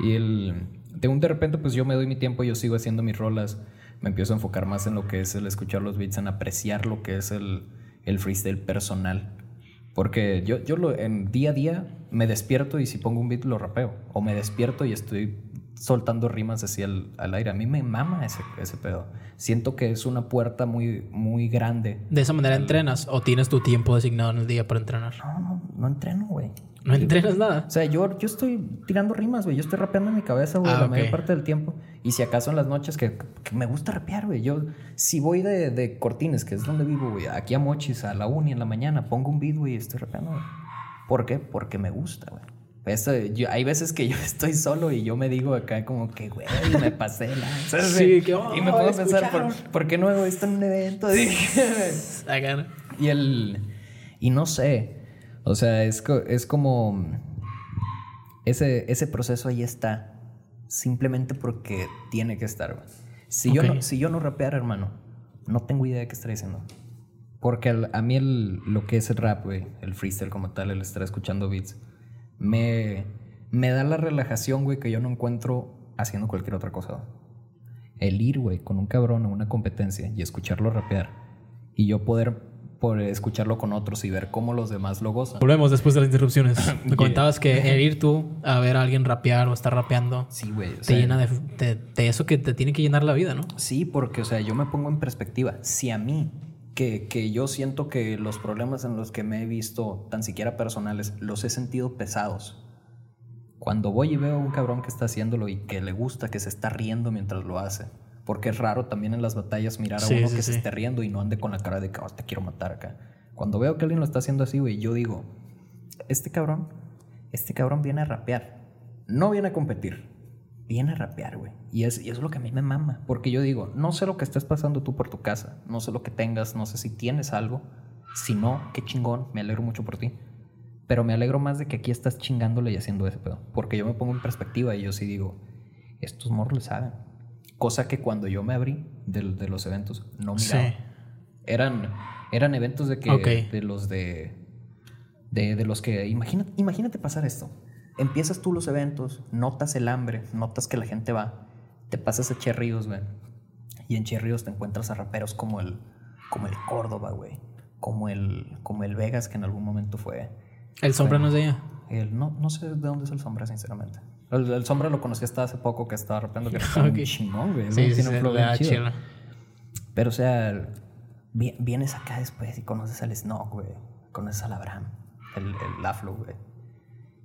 Y el, de un de repente, pues yo me doy mi tiempo, yo sigo haciendo mis rolas, me empiezo a enfocar más en lo que es el escuchar los beats, en apreciar lo que es el, el freestyle personal. Porque yo, yo lo, en día a día me despierto y si pongo un beat lo rapeo. O me despierto y estoy soltando rimas así al, al aire. A mí me mama ese, ese pedo. Siento que es una puerta muy, muy grande. ¿De esa manera entrenas o tienes tu tiempo designado en el día para entrenar? No, no, no entreno, güey. ¿No entrenas nada? O sea, yo, yo estoy tirando rimas, güey. Yo estoy rapeando en mi cabeza, güey, Ah, la mayor parte del tiempo. Y si acaso en las noches que, que me gusta rapear, güey. Yo, si voy de, de Cortines, que es donde vivo, güey, aquí a Mochis, a la uni en la mañana, pongo un beat, güey, y estoy rapeando, güey. ¿Por qué? Porque me gusta, güey. Eso, yo- hay veces que yo estoy solo y yo me digo acá como que, güey, me pasé la... ¿sabes? Sí, que, oh, y me a pensar, ¿por. ¿por qué no hago esto en un evento? Y el. Y no sé. O sea, es, es como. Ese, ese proceso ahí está. Simplemente porque tiene que estar. Si, yo Ok. no, si yo no rapeara, hermano, no tengo idea de qué estaría diciendo. Porque al- a mí el, lo que es el rap, güey, el freestyle como tal, el estar escuchando beats, me, me da la relajación, güey, que yo no encuentro haciendo cualquier otra cosa. El ir, güey, con un cabrón a una competencia y escucharlo rapear y yo poder, poder escucharlo con otros y ver cómo los demás lo gozan. Volvemos después de las interrupciones. Me Yeah. comentabas que el ir tú a ver a alguien rapear o estar rapeando Sí, güey. te sea, llena de, de- de eso que te tiene que llenar la vida, ¿no? Sí, porque, o sea, yo me pongo en perspectiva. Si a mí, que, que yo siento que los problemas en los que me he visto, tan siquiera personales, los he sentido pesados. Cuando voy y veo a un cabrón que está haciéndolo y que le gusta, que se está riendo mientras lo hace. Porque es raro también en las batallas mirar a Sí, uno sí, que se esté riendo y no ande con la cara de que "Oh, te quiero matar acá. Cuando veo que alguien lo está haciendo así, güey, yo digo, este cabrón, este cabrón viene a rapear. No viene a competir. Viene a rapear, güey. Y es, y es lo que a mí me mama. Porque yo digo, no sé lo que estés pasando tú por tu casa. No sé lo que tengas. No sé si tienes algo. Si no, qué chingón. Me alegro mucho por ti. Pero me alegro más de que aquí estás chingándole y haciendo ese pedo. Porque yo me pongo en perspectiva y yo sí digo, estos morros le saben. Cosa que cuando yo me abrí del- de, los eventos, no miraba. Sí. Eran, eran eventos de que Ok. de los de, de de los que imagínate, imagínate pasar esto. Empiezas tú los eventos, notas el hambre, notas que la gente va, te pasas a Cherríos, güey. Y en Cherríos te encuentras a raperos como el como el Córdoba, güey, como el como el Vegas que en algún momento fue El sombra no es de ella. el, no, no sé de dónde es el Sombra, sinceramente. El, el Sombra lo conocí hasta hace poco que estaba rapeando que era Ok. un chingón, güey. Sí, sí, Tiene un chido. Pero, o sea, vi- vienes acá después y conoces al Snock, güey. Conoces al Abraham, el, el Aflo, güey.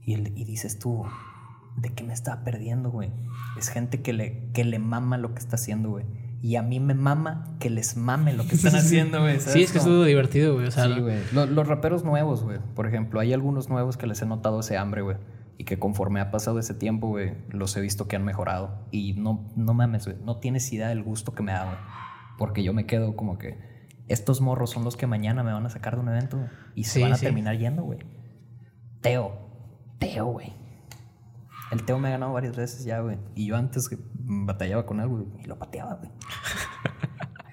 Y, y dices tú, ¿de qué me estaba perdiendo, güey? Es gente que le, que le mama lo que está haciendo, güey. Y a mí me mama que les mame lo que están haciendo, güey. ¿sabes Sí, es que es cómo? todo divertido, güey. O sea, Sí, güey. Lo- Los, raperos nuevos, güey. Por ejemplo, hay algunos nuevos que les he notado ese hambre, güey. Y que conforme ha pasado ese tiempo, güey, los he visto que han mejorado. Y no, no mames, güey, no tienes idea del gusto que me da, güey. Porque yo me quedo como que estos morros son los que mañana me van a sacar de un evento güey, y se Sí, van a sí. terminar yendo, güey. Teo, Teo, güey. El Teo me ha ganado varias veces ya, güey. Y yo antes batallaba con él, güey, y lo pateaba, güey.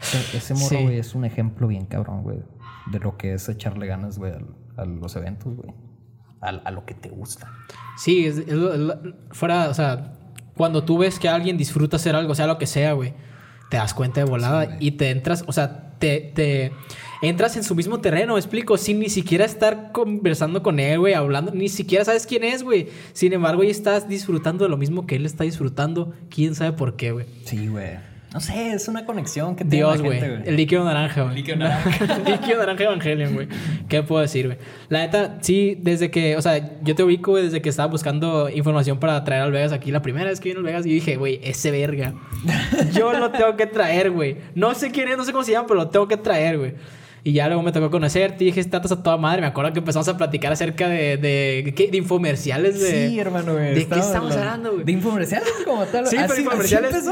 Ese, ese morro, Sí. güey, es un ejemplo bien cabrón, güey. De lo que es echarle ganas, güey, a, los eventos, güey. A, a lo que te gusta. Sí, es- fuera, o sea, cuando tú ves que alguien disfruta hacer algo, sea lo que sea, güey, te das cuenta de volada Sí, y te entras, o sea, te, te entras en su mismo terreno, ¿me explico, sin ni siquiera estar conversando con él, güey, hablando, ni siquiera sabes quién es, güey. Sin embargo, ya estás disfrutando de lo mismo que él está disfrutando, quién sabe por qué, güey. Sí, güey. No sé, es una conexión que tiene Dios, güey. El líquido naranja, güey. líquido naranja. El líquido naranja Evangelion, güey. ¿Qué puedo decir, güey? La neta, sí, desde que, o sea, yo te ubico güey, desde que estaba buscando información para traer al Vegas aquí. La primera vez que vine al Vegas, yo dije, güey, ese verga. Yo lo tengo que traer, güey. No sé quién es, no sé cómo se llama, pero lo tengo que traer, güey. Y ya luego me tocó conocerte y dije, tratas a toda madre. Me acuerdo que empezamos a platicar acerca de, de, ¿qué? de infomerciales de... Sí, hermano, güey. ¿De qué estamos hablando, güey? De infomerciales como tal. Sí, pero infomerciales.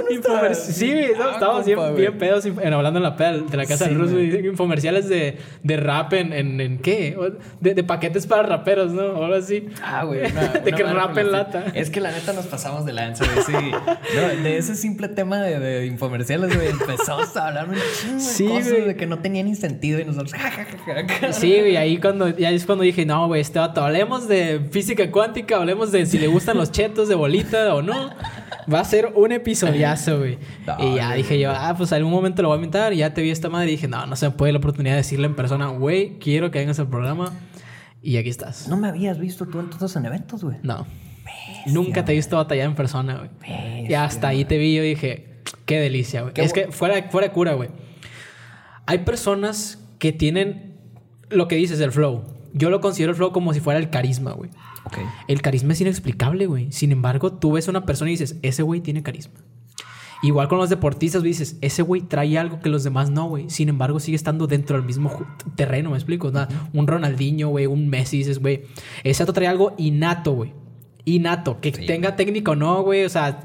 Sí, güey, Ah, estábamos bien, bien pedos hablando en la peda de la casa Sí, del Ruso. Infomerciales de, de rap en, en, en qué? De, de paquetes para raperos, ¿no? O algo así. Ah, güey. una- de una que rap en lata. Es que la neta nos pasamos de lanza, güey. Sí. No, de ese simple tema de, de infomerciales, güey, empezamos a hablar un chingo de Sí, cosas güey. de que no tenían ni sentido y nosotros. Sí, güey, ahí cuando, ya es cuando dije, no, güey, este vato, hablemos de física cuántica, hablemos de si le gustan los chetos de bolita o no. Va a ser un episodiazo, güey. No, y ya dije yo, ah, pues algún momento lo voy a inventar. Y ya te vi esta madre y dije, no, no se me puede la oportunidad de decirle en persona, güey, quiero que vengas al programa. Y aquí estás. No me habías visto tú entonces en eventos, güey. No. Nunca te he visto batallar en persona, güey. Y Bestia, hasta ahí te vi y yo dije, qué delicia, güey. Es que fuera, fuera cura, güey. Hay personas que tienen lo que dices, el flow. Yo lo considero el flow como si fuera el carisma, güey. Ok. El carisma es inexplicable, güey. Sin embargo, tú ves a una persona y dices, ese güey tiene carisma. Igual con los deportistas, güey, dices, ese güey trae algo que los demás no, güey. Sin embargo, sigue estando dentro del mismo terreno, ¿me explico? Un Ronaldinho, güey, un Messi, dices, güey. Ese trae algo innato, güey. Innato. Que Sí. tenga técnica o no, güey. O sea,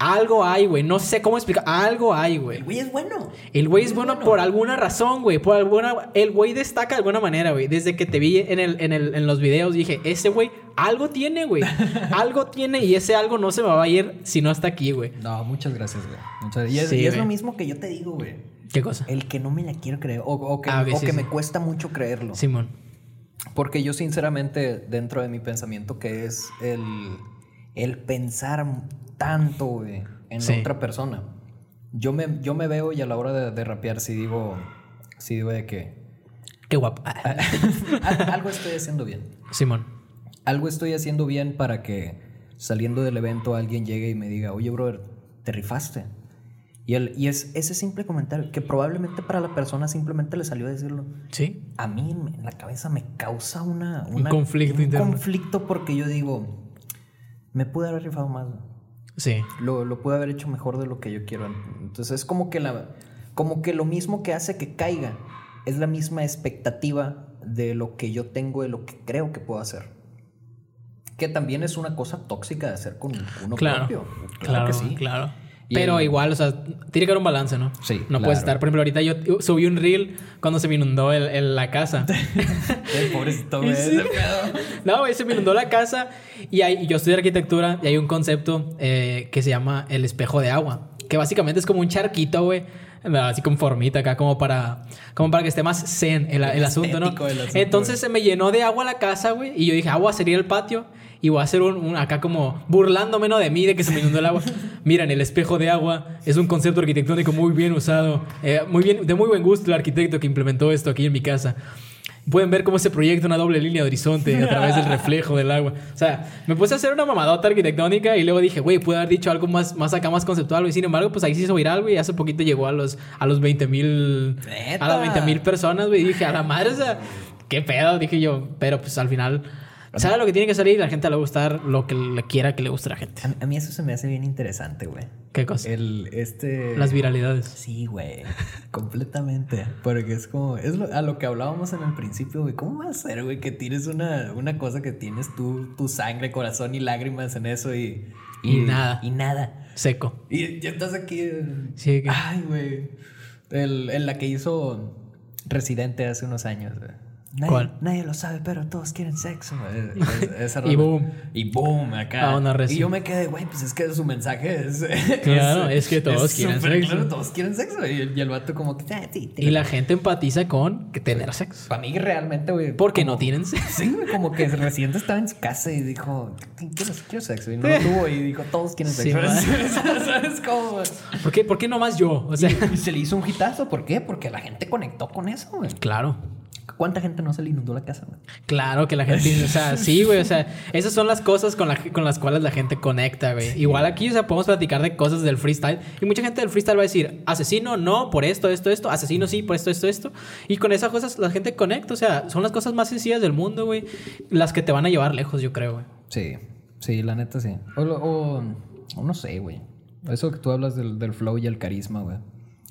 algo hay, güey. No sé cómo explicar. Algo hay, güey. El güey es bueno. El güey es bueno, por alguna razón, güey. Por alguna... El güey destaca de alguna manera, güey. Desde que te vi en, el, en, el, en los videos dije, ese güey algo tiene, güey. algo tiene y ese algo no se me va a ir si no está aquí, güey. No, muchas gracias, güey. Muchas- Y es, Sí, y es lo mismo que yo te digo, güey. ¿Qué cosa? El que no me la quiero creer. O, o que, Ah, o sí, que sí. me cuesta mucho creerlo. Simón. Porque yo sinceramente, dentro de mi pensamiento, que es el, el pensar tanto, güey, en Sí. otra persona. Yo me, yo me veo y a la hora de, de rapear si digo, si digo de que Qué guapo. a- algo estoy haciendo bien. Simón. Algo estoy haciendo bien para que saliendo del evento alguien llegue y me diga, oye, brother, te rifaste. Y, el, y es ese simple comentario que probablemente para la persona simplemente le salió a decirlo. Sí. A mí en la cabeza me causa una, Un una- conflicto un interno. conflicto porque yo digo, me pude haber rifado más. Sí. Lo, lo pude haber hecho mejor de lo que yo quiero. Entonces es como que, la, como que lo mismo que hace que caiga es la misma expectativa de lo que yo tengo, de lo que creo que puedo hacer. Que también es una cosa tóxica de hacer con uno Claro. propio. Claro, que sí. claro. Pero el- igual, o sea, tiene que haber un balance, ¿no? Sí, No claro. puedes estar. Por ejemplo, ahorita yo subí un reel cuando se me inundó el, el- la casa. El pobrecito, güey. sí. No, güey, se me inundó la casa y hay, yo estudio arquitectura y hay un concepto eh, que se llama el espejo de agua, que básicamente es como un charquito, güey, así con formita acá como para, como para que esté más zen el, el asunto, ¿no? El asunto, Entonces se me llenó de agua la casa, güey, y yo dije, agua sería el patio y voy a hacer un, un acá como burlándome ¿no? de mí de que se me inundó el agua. Miren, el espejo de agua es un concepto arquitectónico muy bien usado, eh, muy bien, de muy buen gusto el arquitecto que implementó esto aquí en mi casa. Pueden ver cómo se proyecta una doble línea de horizonte a través del reflejo del agua. O sea, me puse a hacer una mamadota arquitectónica y luego dije, güey, pude haber dicho algo más, más acá, más conceptual. Y sin embargo, pues ahí se hizo viral, güey. Hace poquito llegó a los, a los 20 mil... A las ¡Neta! 20 mil personas, güey. Y dije, a la madre, o sea, qué pedo, dije yo. Pero pues al final Sabe lo que tiene que salir y la gente le va a gustar lo que le quiera que le guste a la gente. A, a mí eso se me hace bien interesante, güey. ¿Qué cosa? El, este... Las viralidades. Sí, güey. Completamente. Porque es como... Es lo- a lo que hablábamos en el principio, güey. ¿Cómo va a ser, güey? Que tienes una, una cosa que tienes tú, tu sangre, corazón y lágrimas en eso y... Y nada. Y nada. Seco. Y ya estás aquí. Sí, que- Ay, güey. El, en la que hizo Residente hace unos años, güey. Nadie, ¿Cuál? Nadie lo sabe, pero todos quieren sexo. güey. Es- esa Y boom. Y boom, acá. Ah, una y yo me quedé, güey, pues es que su mensaje es. Claro, es que todos quieren sexo. claro, todos quieren sexo. Y el, y el vato, como que, ah, sí, Y la gente empatiza con que tener sexo. Para mí, realmente, güey. Porque como- no tienen sexo. Sí, güey, como que Residente estaba en su casa y dijo, quiero, quiero sexo. Y no lo tuvo y dijo, todos quieren Sí, sexo. man. ¿Sabes cómo? güey? ¿Por qué, ¿Por qué nomás yo? O sea, Y se le hizo un hitazo. ¿Por qué? Porque la gente conectó con eso, güey. claro. ¿Cuánta gente no se le inundó la casa, güey? Claro que la gente o sea, sí, güey, o sea, esas son las cosas con, la- con las cuales la gente conecta, güey. Igual aquí, o sea, podemos platicar de cosas del freestyle y mucha gente del freestyle va a decir, asesino, no, por esto, esto, esto, asesino, sí, por esto, esto, esto. Y con esas cosas la gente conecta, o sea, son las cosas más sencillas del mundo, güey, las que te van a llevar lejos, yo creo, güey. Sí, sí, la neta sí. O, o- o no sé, güey. Eso que tú hablas del, del flow y el carisma, güey.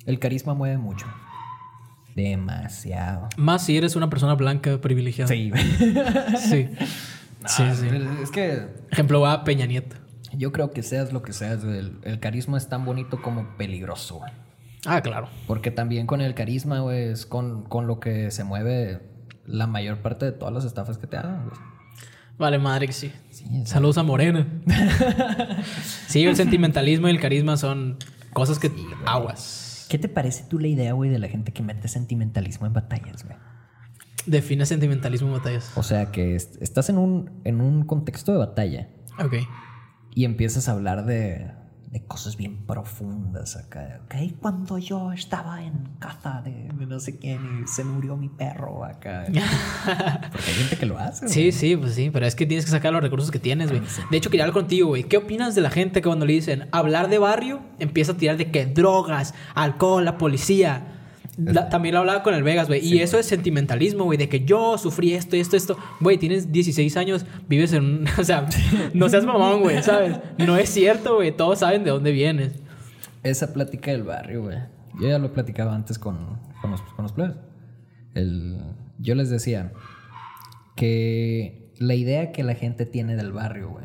El carisma mueve mucho. Demasiado. Más si eres una persona blanca privilegiada. Sí. Sí. Sí, sí. Es que Ejemplo A, Peña Nieto. yo creo que seas lo que seas, el, el carisma es tan bonito como peligroso, güey. Ah, claro. Porque también con el carisma, güey, es con, con lo que se mueve la mayor parte de todas las estafas que te hagan, güey. Vale, madre que sí. Sí, Saludos a Morena. sí, el sentimentalismo y el carisma son cosas que aguas. ¿Qué te parece tú la idea, güey, de la gente que mete sentimentalismo en batallas, güey? Define sentimentalismo en batallas. O sea, que est- estás en un, en un contexto de batalla Ok. y empiezas a hablar de, de cosas bien profundas acá. Ok, cuando yo estaba en caza de, de no sé quién y se murió mi perro acá. Porque hay gente que lo hace. güey. Sí, sí, pues sí, pero es que tienes que sacar los recursos que tienes, güey. De hecho, quería hablar contigo, güey. ¿Qué opinas de la gente que cuando le dicen hablar de barrio, empieza a tirar de que drogas, alcohol, la policía? La- también lo hablaba con el Vegas, güey. y eso es sentimentalismo, güey, de que yo sufrí esto, esto, esto. Güey, tienes 16 años, vives en un. O sea, no seas mamón, güey, ¿sabes? No es cierto, güey. Todos saben de dónde vienes. Esa plática del barrio, güey. Yo ya lo platicaba antes con, con los, con los plebes. El, yo les decía que la idea que la gente tiene del barrio, güey,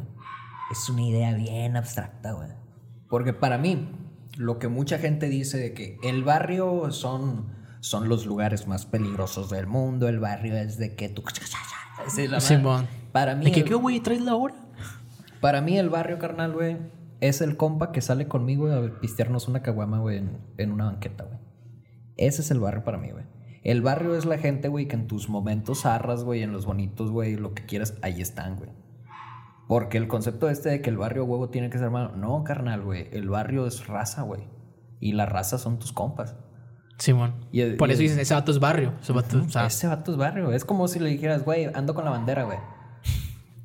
es una idea bien abstracta, güey. Porque para mí, lo que mucha gente dice de que el barrio son, son los lugares más peligrosos del mundo, el barrio es de que tú... Sí, la. Para mí, ¿De qué, güey? ¿Traes la hora? para mí el barrio, carnal, güey, es el compa que sale conmigo a pistearnos una caguama, güey, en, en una banqueta, güey. Ese es el barrio para mí, güey. El barrio es la gente, güey, que en tus momentos arras, güey, en los bonitos, güey, lo que quieras, ahí están, güey. Porque el concepto este de que el barrio huevo tiene que ser hermano, no, carnal, güey. El barrio es raza, güey. Y la raza son tus compas. Simón. Y el- Por y eso el- dicen, ese vato es barrio. Ese vato, o sea, Ese vato es barrio. Es como si le dijeras, güey, ando con la bandera, güey.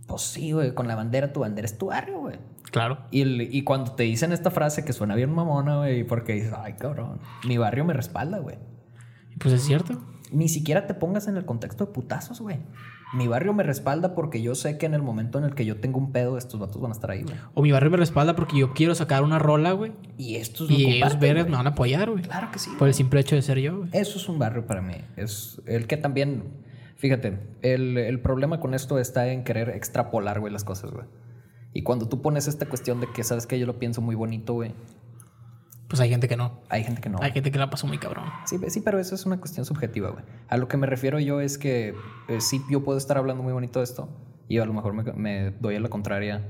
Pues sí, güey, con la bandera, tu bandera es tu barrio, güey. claro. Y, el- y cuando te dicen esta frase que suena bien mamona, güey, porque dices, ay, cabrón, mi barrio me respalda, güey. Pues es cierto. Ni siquiera te pongas en el contexto de putazos, güey. Mi barrio me respalda porque yo sé que en el momento en el que yo tengo un pedo, estos vatos van a estar ahí, güey. O mi barrio me respalda porque yo quiero sacar una rola, güey. Y estos Y ellos güey. me van a apoyar, güey. Claro que sí. Por el simple hecho de ser yo, güey. Eso es un barrio para mí. Es el que también. Fíjate, el, el problema con esto está en querer extrapolar, güey, las cosas, güey. Y cuando tú pones esta cuestión de que sabes que yo lo pienso muy bonito, güey, Pues hay gente que no. hay gente que no. Hay gente que la pasó muy cabrón. Sí, sí, pero eso es una cuestión subjetiva, güey. A lo que me refiero yo es que eh, sí, yo puedo estar hablando muy bonito de esto y a lo mejor me, me doy a la contraria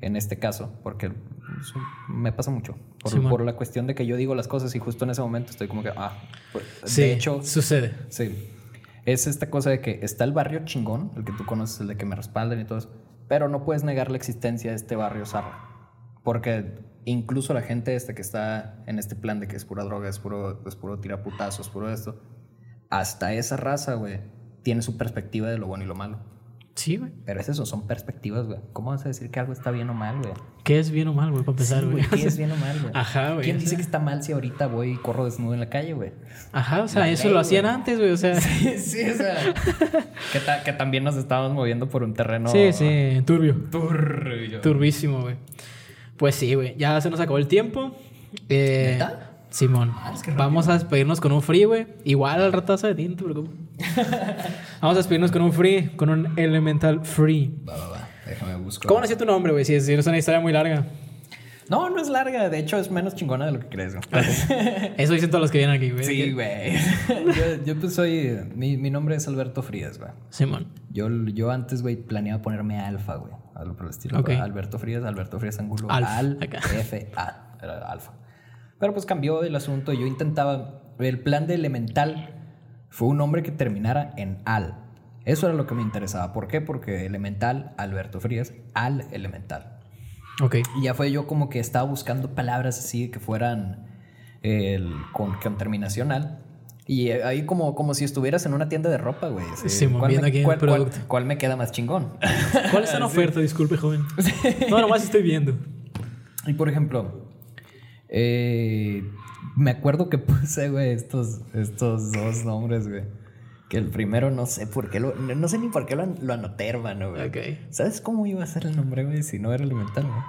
en este caso, porque eso me pasa mucho. Por, Simón. por la cuestión de que yo digo las cosas y justo en ese momento estoy como que, ah, pues, Sí, de hecho, sucede. Sí. Es esta cosa de que está el barrio chingón, el que tú conoces, el de que me respaldan y todo eso, pero no puedes negar la existencia de este barrio zarra. Porque incluso la gente esta que está en este plan de que es pura droga, es puro, es puro tiraputazos, puro esto, hasta esa raza, güey, tiene su perspectiva de lo bueno y lo malo. Sí, güey. Pero es eso, son perspectivas, güey. ¿Cómo vas a decir que algo está bien o mal, güey? ¿Qué es bien o mal, güey? Para empezar, Sí, güey. ¿Qué es bien o mal, güey? Ajá, güey. ¿Quién o dice que está mal si ahorita voy y corro desnudo en la calle, güey? Ajá, o sea, La eso ley, lo hacían antes, güey. O sea. sí, o sea. que, ta- que también nos estábamos moviendo por un terreno. Sí, sí, turbio. Turbio. Turbísimo, güey. Pues sí, güey. Ya se nos acabó el tiempo. Eh, ¿Neta? Simón. Ah, es que. Vamos a despedirnos con un free, güey. Igual al ratazo de ti, no te preocupes. Vamos a despedirnos con un free, con un elemental free. Va, va, va. Déjame buscar. ¿Cómo nació tu nombre, güey? Si, si no es una historia muy larga. No, no es larga. De hecho, es menos chingona de lo que crees, güey. Eso dicen todos los que vienen aquí, güey. Sí, güey. yo, yo, pues soy. Mi, mi nombre es Alberto Frías, güey. Simón. Yo, yo antes, güey, planeaba ponerme Alfa, güey. Algo por el estilo. Alberto Frías, Alberto Frías Angulo. Al, acá. F, A. Era Alfa. Pero pues cambió el asunto. Yo intentaba. El plan de Elemental fue un nombre que terminara en Al. Eso era lo que me interesaba. ¿Por qué? Porque Elemental, Alberto Frías, Al Elemental. Ok. Y ya fue yo como que estaba buscando palabras así que fueran el, con, con terminación al. Y ahí como, como si estuvieras en una tienda de ropa, güey. así, Sí, ¿cuál, me, aquí cuál- cuál- producto. cuál me queda más chingón? ¿Cuál está en oferta? Disculpe, joven. No, nomás estoy viendo. y por ejemplo, eh, me acuerdo que puse, güey, estos, estos dos nombres, güey. Que el primero no sé por qué lo... No no sé ni por qué lo, lo anoté, hermano, güey. Ok. ¿Sabes cómo iba a ser el nombre, güey? Si no era elemental, güey.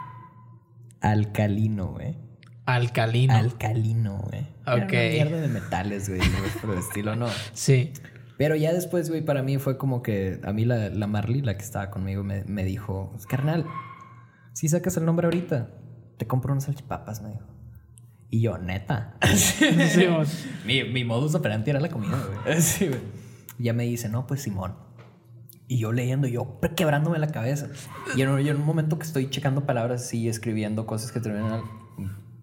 Alcalino, güey. Alcalino. Alcalino, güey. Era Ok. una mierda de metales, güey. Por el estilo, no. sí. Pero ya después, güey, para mí fue como que a mí la, la Marley, la que estaba conmigo, me, me dijo, carnal, si sacas el nombre ahorita, te compro unos salchipapas, me dijo. Y yo, neta. Simón. mi, mi modus operandi era la comida, güey. Sí, güey. Y ya me dice, no, pues Simón. Y yo leyendo, yo quebrándome la cabeza. Y en, en un momento que estoy checando palabras así, escribiendo cosas que terminan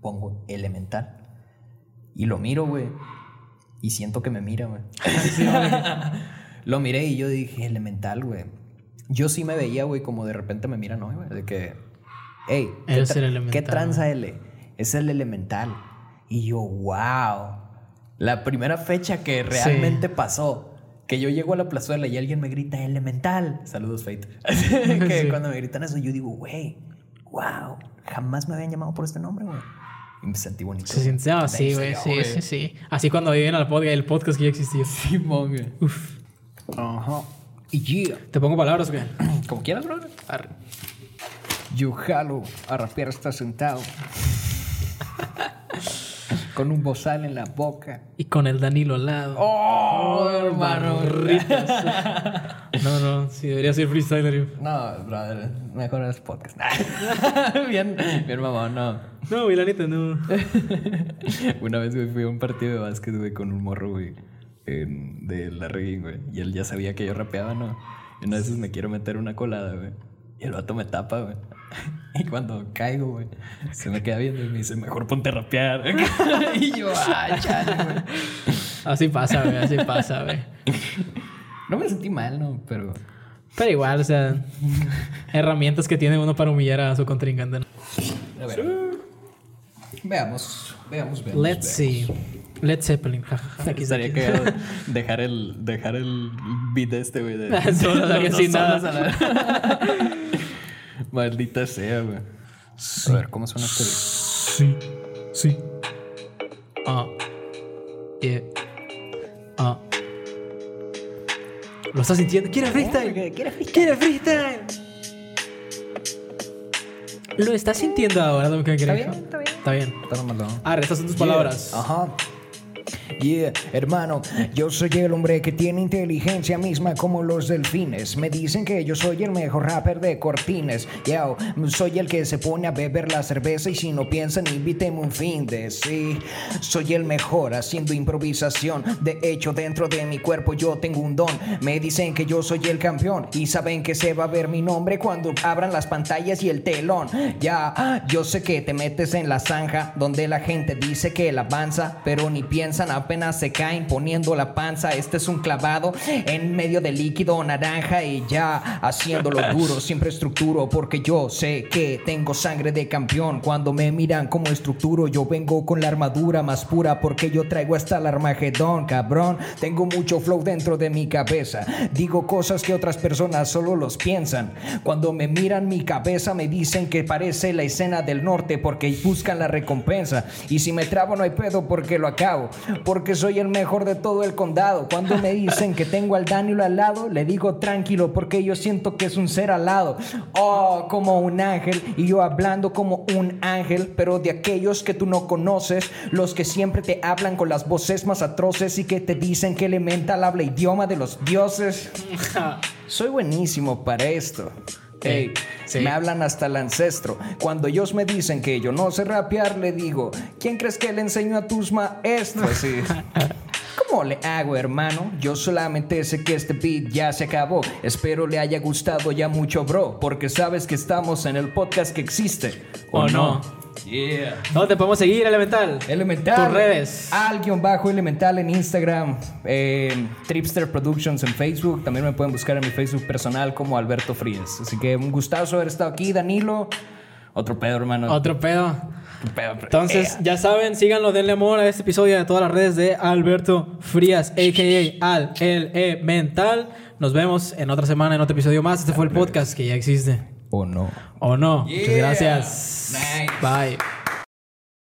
pongo elemental. Y lo miro, güey. Y siento que me mira, güey. lo miré y yo dije, elemental, güey. Yo sí me veía, güey, como de repente me miran, ¿no, güey? De que, hey, ¿qué, tra- el elemental, ¿qué tranza L? Es el elemental. Y yo, wow. La primera fecha que realmente pasó. Que yo llego a la plazuela y alguien me grita elemental. Saludos, Fate. que Sí. cuando me gritan eso, yo digo, güey, wow. Jamás me habían llamado por este nombre, güey. Y me sentí bonito. Se siente ah, sí, ¿En güey. Sí, sí, sí. Así cuando viven al podcast, el podcast que ya existió. Simón, güey. Uf. Ajá. Y yeah. Te pongo palabras, güey. Como quieras, bro. Arre. Yo jalo a rapear está sentado. Con un bozal en la boca. Y con el Danilo al lado. ¡Oh, hermano! Barritas. No, no, sí, debería ser freestyler. No, brother, mejor es podcast. bien, bien mamón, no. No, güey, la neta, no. Una vez, güey, fui a un partido de básquet, güey, con un morro, güey, en- de la güey. Y él ya sabía que yo rapeaba, ¿no? Y una vez me quiero meter una colada, güey. Y el vato me tapa, güey. Y cuando caigo, güey, se me queda viendo y me dice, mejor ponte a rapear. y yo, ah, chale, güey. Así pasa, güey, así pasa, güey. No me sentí mal, ¿no? Pero... Pero igual, o sea, herramientas que tiene uno para humillar a su contrincante. A ver. Veamos, veamos, veamos. Let's see. Led Zeppelin. jajaja. Aquí Estaría está. cagado dejar el, dejar el beat de este, güey. De, Solo, que dos sin nada. Maldita sea, güey. A ver, ¿cómo suena este beat? Sí, sí. Ah. Yeah. Ah. ¿Lo estás sintiendo? ¿Quieres freestyle? ¿Quieres freestyle? ¿Quieres freestyle? ¿Lo estás sintiendo ahora, Don Cangrejo? bien, está bien. Está bien. Está malo. Arre, estas son tus palabras. Ajá. Yeah, hermano, yo soy el hombre que tiene inteligencia misma como los delfines. Me dicen que yo soy el mejor rapper de cortines. Yo soy el que se pone a beber la cerveza y si no piensan, invíteme un fin de sí. Soy el mejor haciendo improvisación. De hecho, dentro de mi cuerpo yo tengo un don. Me dicen que yo soy el campeón y saben que se va a ver mi nombre cuando abran las pantallas y el telón. Ya, yo sé que te metes en la zanja donde la gente dice que la avanza, pero ni piensa vergüenza apenas se caen poniendo la panza. Este es un clavado en medio de líquido naranja y ya haciéndolo duro. Siempre estructuro porque yo sé que tengo sangre de campeón. Cuando me miran como estructuro, yo vengo con la armadura más pura porque yo traigo hasta el Armagedón, cabrón. Tengo mucho flow dentro de mi cabeza. Digo cosas que otras personas solo los piensan. Cuando me miran mi cabeza me dicen que parece la escena del norte porque buscan la recompensa. Y si me trabo no hay pedo porque lo acabo. Porque soy el mejor de todo el condado. Cuando me dicen que tengo al Daniel al lado, le digo tranquilo porque yo siento que es un ser al lado. Oh, como un ángel. Y yo hablando como un ángel, pero de aquellos que tú no conoces. Los que siempre te hablan con las voces más atroces y que te dicen que elemental habla idioma de los dioses. Soy buenísimo para esto. Ey, sí. Me hablan hasta el ancestro. Cuando ellos me dicen que yo no sé rapear, le digo, ¿quién crees que le enseñó a tus maestros? Sí. ¿Cómo le hago, hermano? Yo solamente sé que este beat ya se acabó. Espero le haya gustado ya mucho, bro. Porque sabes que estamos en el podcast que existe. ¿O no? Yeah. ¿Dónde te podemos seguir, Elemental? Elemental. Tus redes. Al guion bajo elemental en Instagram. en Tripster Productions en Facebook. También me pueden buscar en mi Facebook personal como Alberto Frías. Así que un gustazo haber estado aquí, Danilo. Otro pedo, hermano. Otro pedo. Entonces, Ea. ya saben, síganlo, denle amor a este episodio de todas las redes de Alberto Frías, a.k.a. Al El E Mental. Nos vemos en otra semana, en otro episodio más. Este fue el podcast que ya existe. ¿O no? ¿O no? Muchas gracias. Nice. Bye.